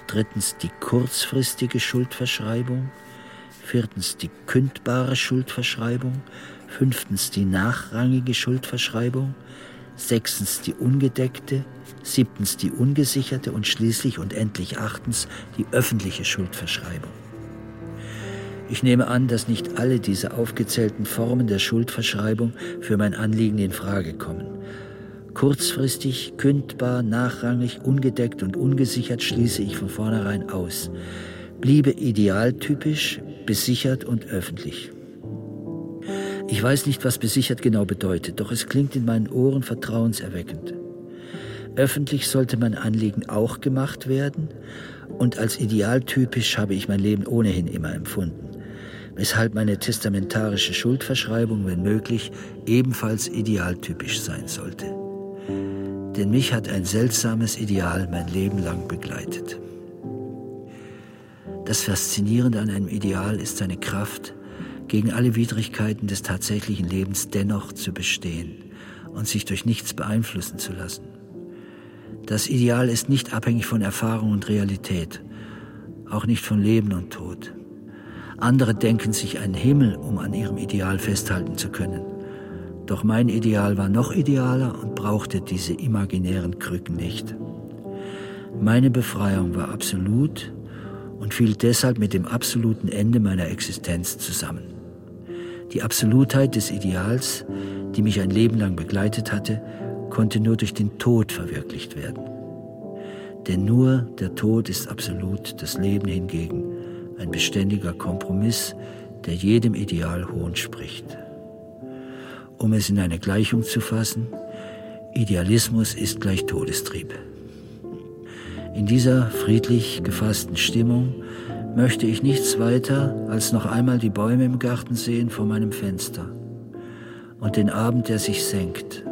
[SPEAKER 3] drittens die kurzfristige Schuldverschreibung, viertens die kündbare Schuldverschreibung, fünftens die nachrangige Schuldverschreibung, sechstens die ungedeckte, siebtens die ungesicherte. Und schließlich und endlich achtens die öffentliche Schuldverschreibung. Ich nehme an, dass nicht alle diese aufgezählten Formen der Schuldverschreibung für mein Anliegen in Frage kommen. Kurzfristig, kündbar, nachrangig, ungedeckt und ungesichert schließe ich von vornherein aus. Bliebe idealtypisch, besichert und öffentlich. Ich weiß nicht, was besichert genau bedeutet, doch es klingt in meinen Ohren vertrauenserweckend. Öffentlich sollte mein Anliegen auch gemacht werden und als idealtypisch habe ich mein Leben ohnehin immer empfunden, weshalb meine testamentarische Schuldverschreibung, wenn möglich, ebenfalls idealtypisch sein sollte. Denn mich hat ein seltsames Ideal mein Leben lang begleitet. Das Faszinierende an einem Ideal ist seine Kraft, gegen alle Widrigkeiten des tatsächlichen Lebens dennoch zu bestehen und sich durch nichts beeinflussen zu lassen. Das Ideal ist nicht abhängig von Erfahrung und Realität, auch nicht von Leben und Tod. Andere denken sich einen Himmel, um an ihrem Ideal festhalten zu können. Doch mein Ideal war noch idealer und brauchte diese imaginären Krücken nicht. Meine Befreiung war absolut und fiel deshalb mit dem absoluten Ende meiner Existenz zusammen. Die Absolutheit des Ideals, die mich ein Leben lang begleitet hatte, konnte nur durch den Tod verwirklicht werden. Denn nur der Tod ist absolut, das Leben hingegen ein beständiger Kompromiss, der jedem Ideal Hohn spricht. Um es in eine Gleichung zu fassen, Idealismus ist gleich Todestrieb. In dieser friedlich gefassten Stimmung möchte ich nichts weiter als noch einmal die Bäume im Garten sehen vor meinem Fenster und den Abend, der sich senkt.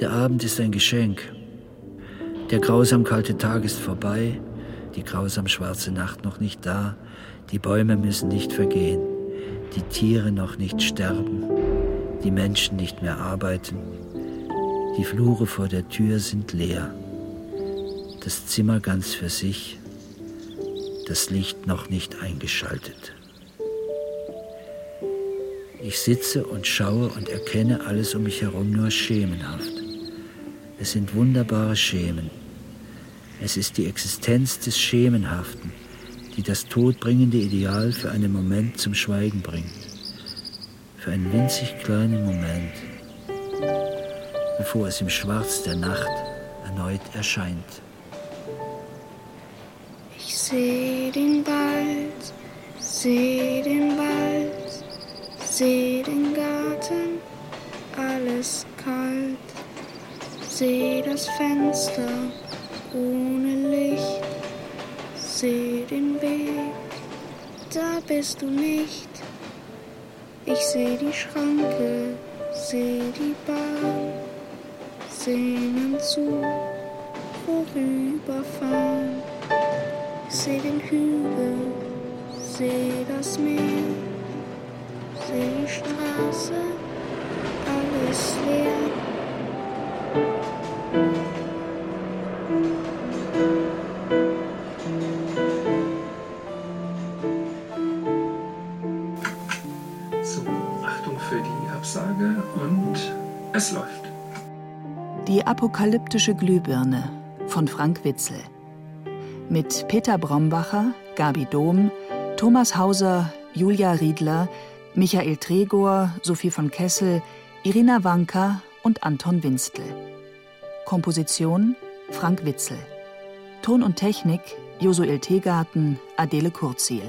[SPEAKER 3] Der Abend ist ein Geschenk. Der grausam kalte Tag ist vorbei, die grausam schwarze Nacht noch nicht da, die Bäume müssen nicht vergehen, die Tiere noch nicht sterben, die Menschen nicht mehr arbeiten, die Flure vor der Tür sind leer das Zimmer ganz für sich, das Licht noch nicht eingeschaltet. Ich sitze und schaue und erkenne alles um mich herum nur schemenhaft. Es sind wunderbare Schemen. Es ist die Existenz des Schemenhaften, die das todbringende Ideal für einen Moment zum Schweigen bringt. Für einen winzig kleinen Moment, bevor es im Schwarz der Nacht erneut erscheint
[SPEAKER 5] seh den Wald, seh den Wald, seh den Garten, alles kalt. Seh das Fenster ohne Licht, seh den Weg, da bist du nicht. Ich seh die Schranke, seh die Bahn, sehnen zu, vorüberfahren seh den Hügel, seh das Meer, seh die Straße, alles leer.
[SPEAKER 1] Apokalyptische Glühbirne von Frank Witzel mit Peter Brombacher, Gabi Dom, Thomas Hauser, Julia Riedler, Michael Tregor, Sophie von Kessel, Irina Wanka und Anton Winstel. Komposition Frank Witzel. Ton und Technik Josuel Tegarten, Adele Kurzil.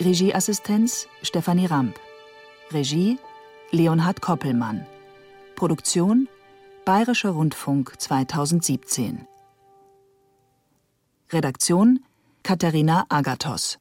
[SPEAKER 1] Regieassistenz Stefanie Ramp. Regie Leonhard Koppelmann. Produktion Bayerischer Rundfunk 2017 Redaktion Katharina Agathos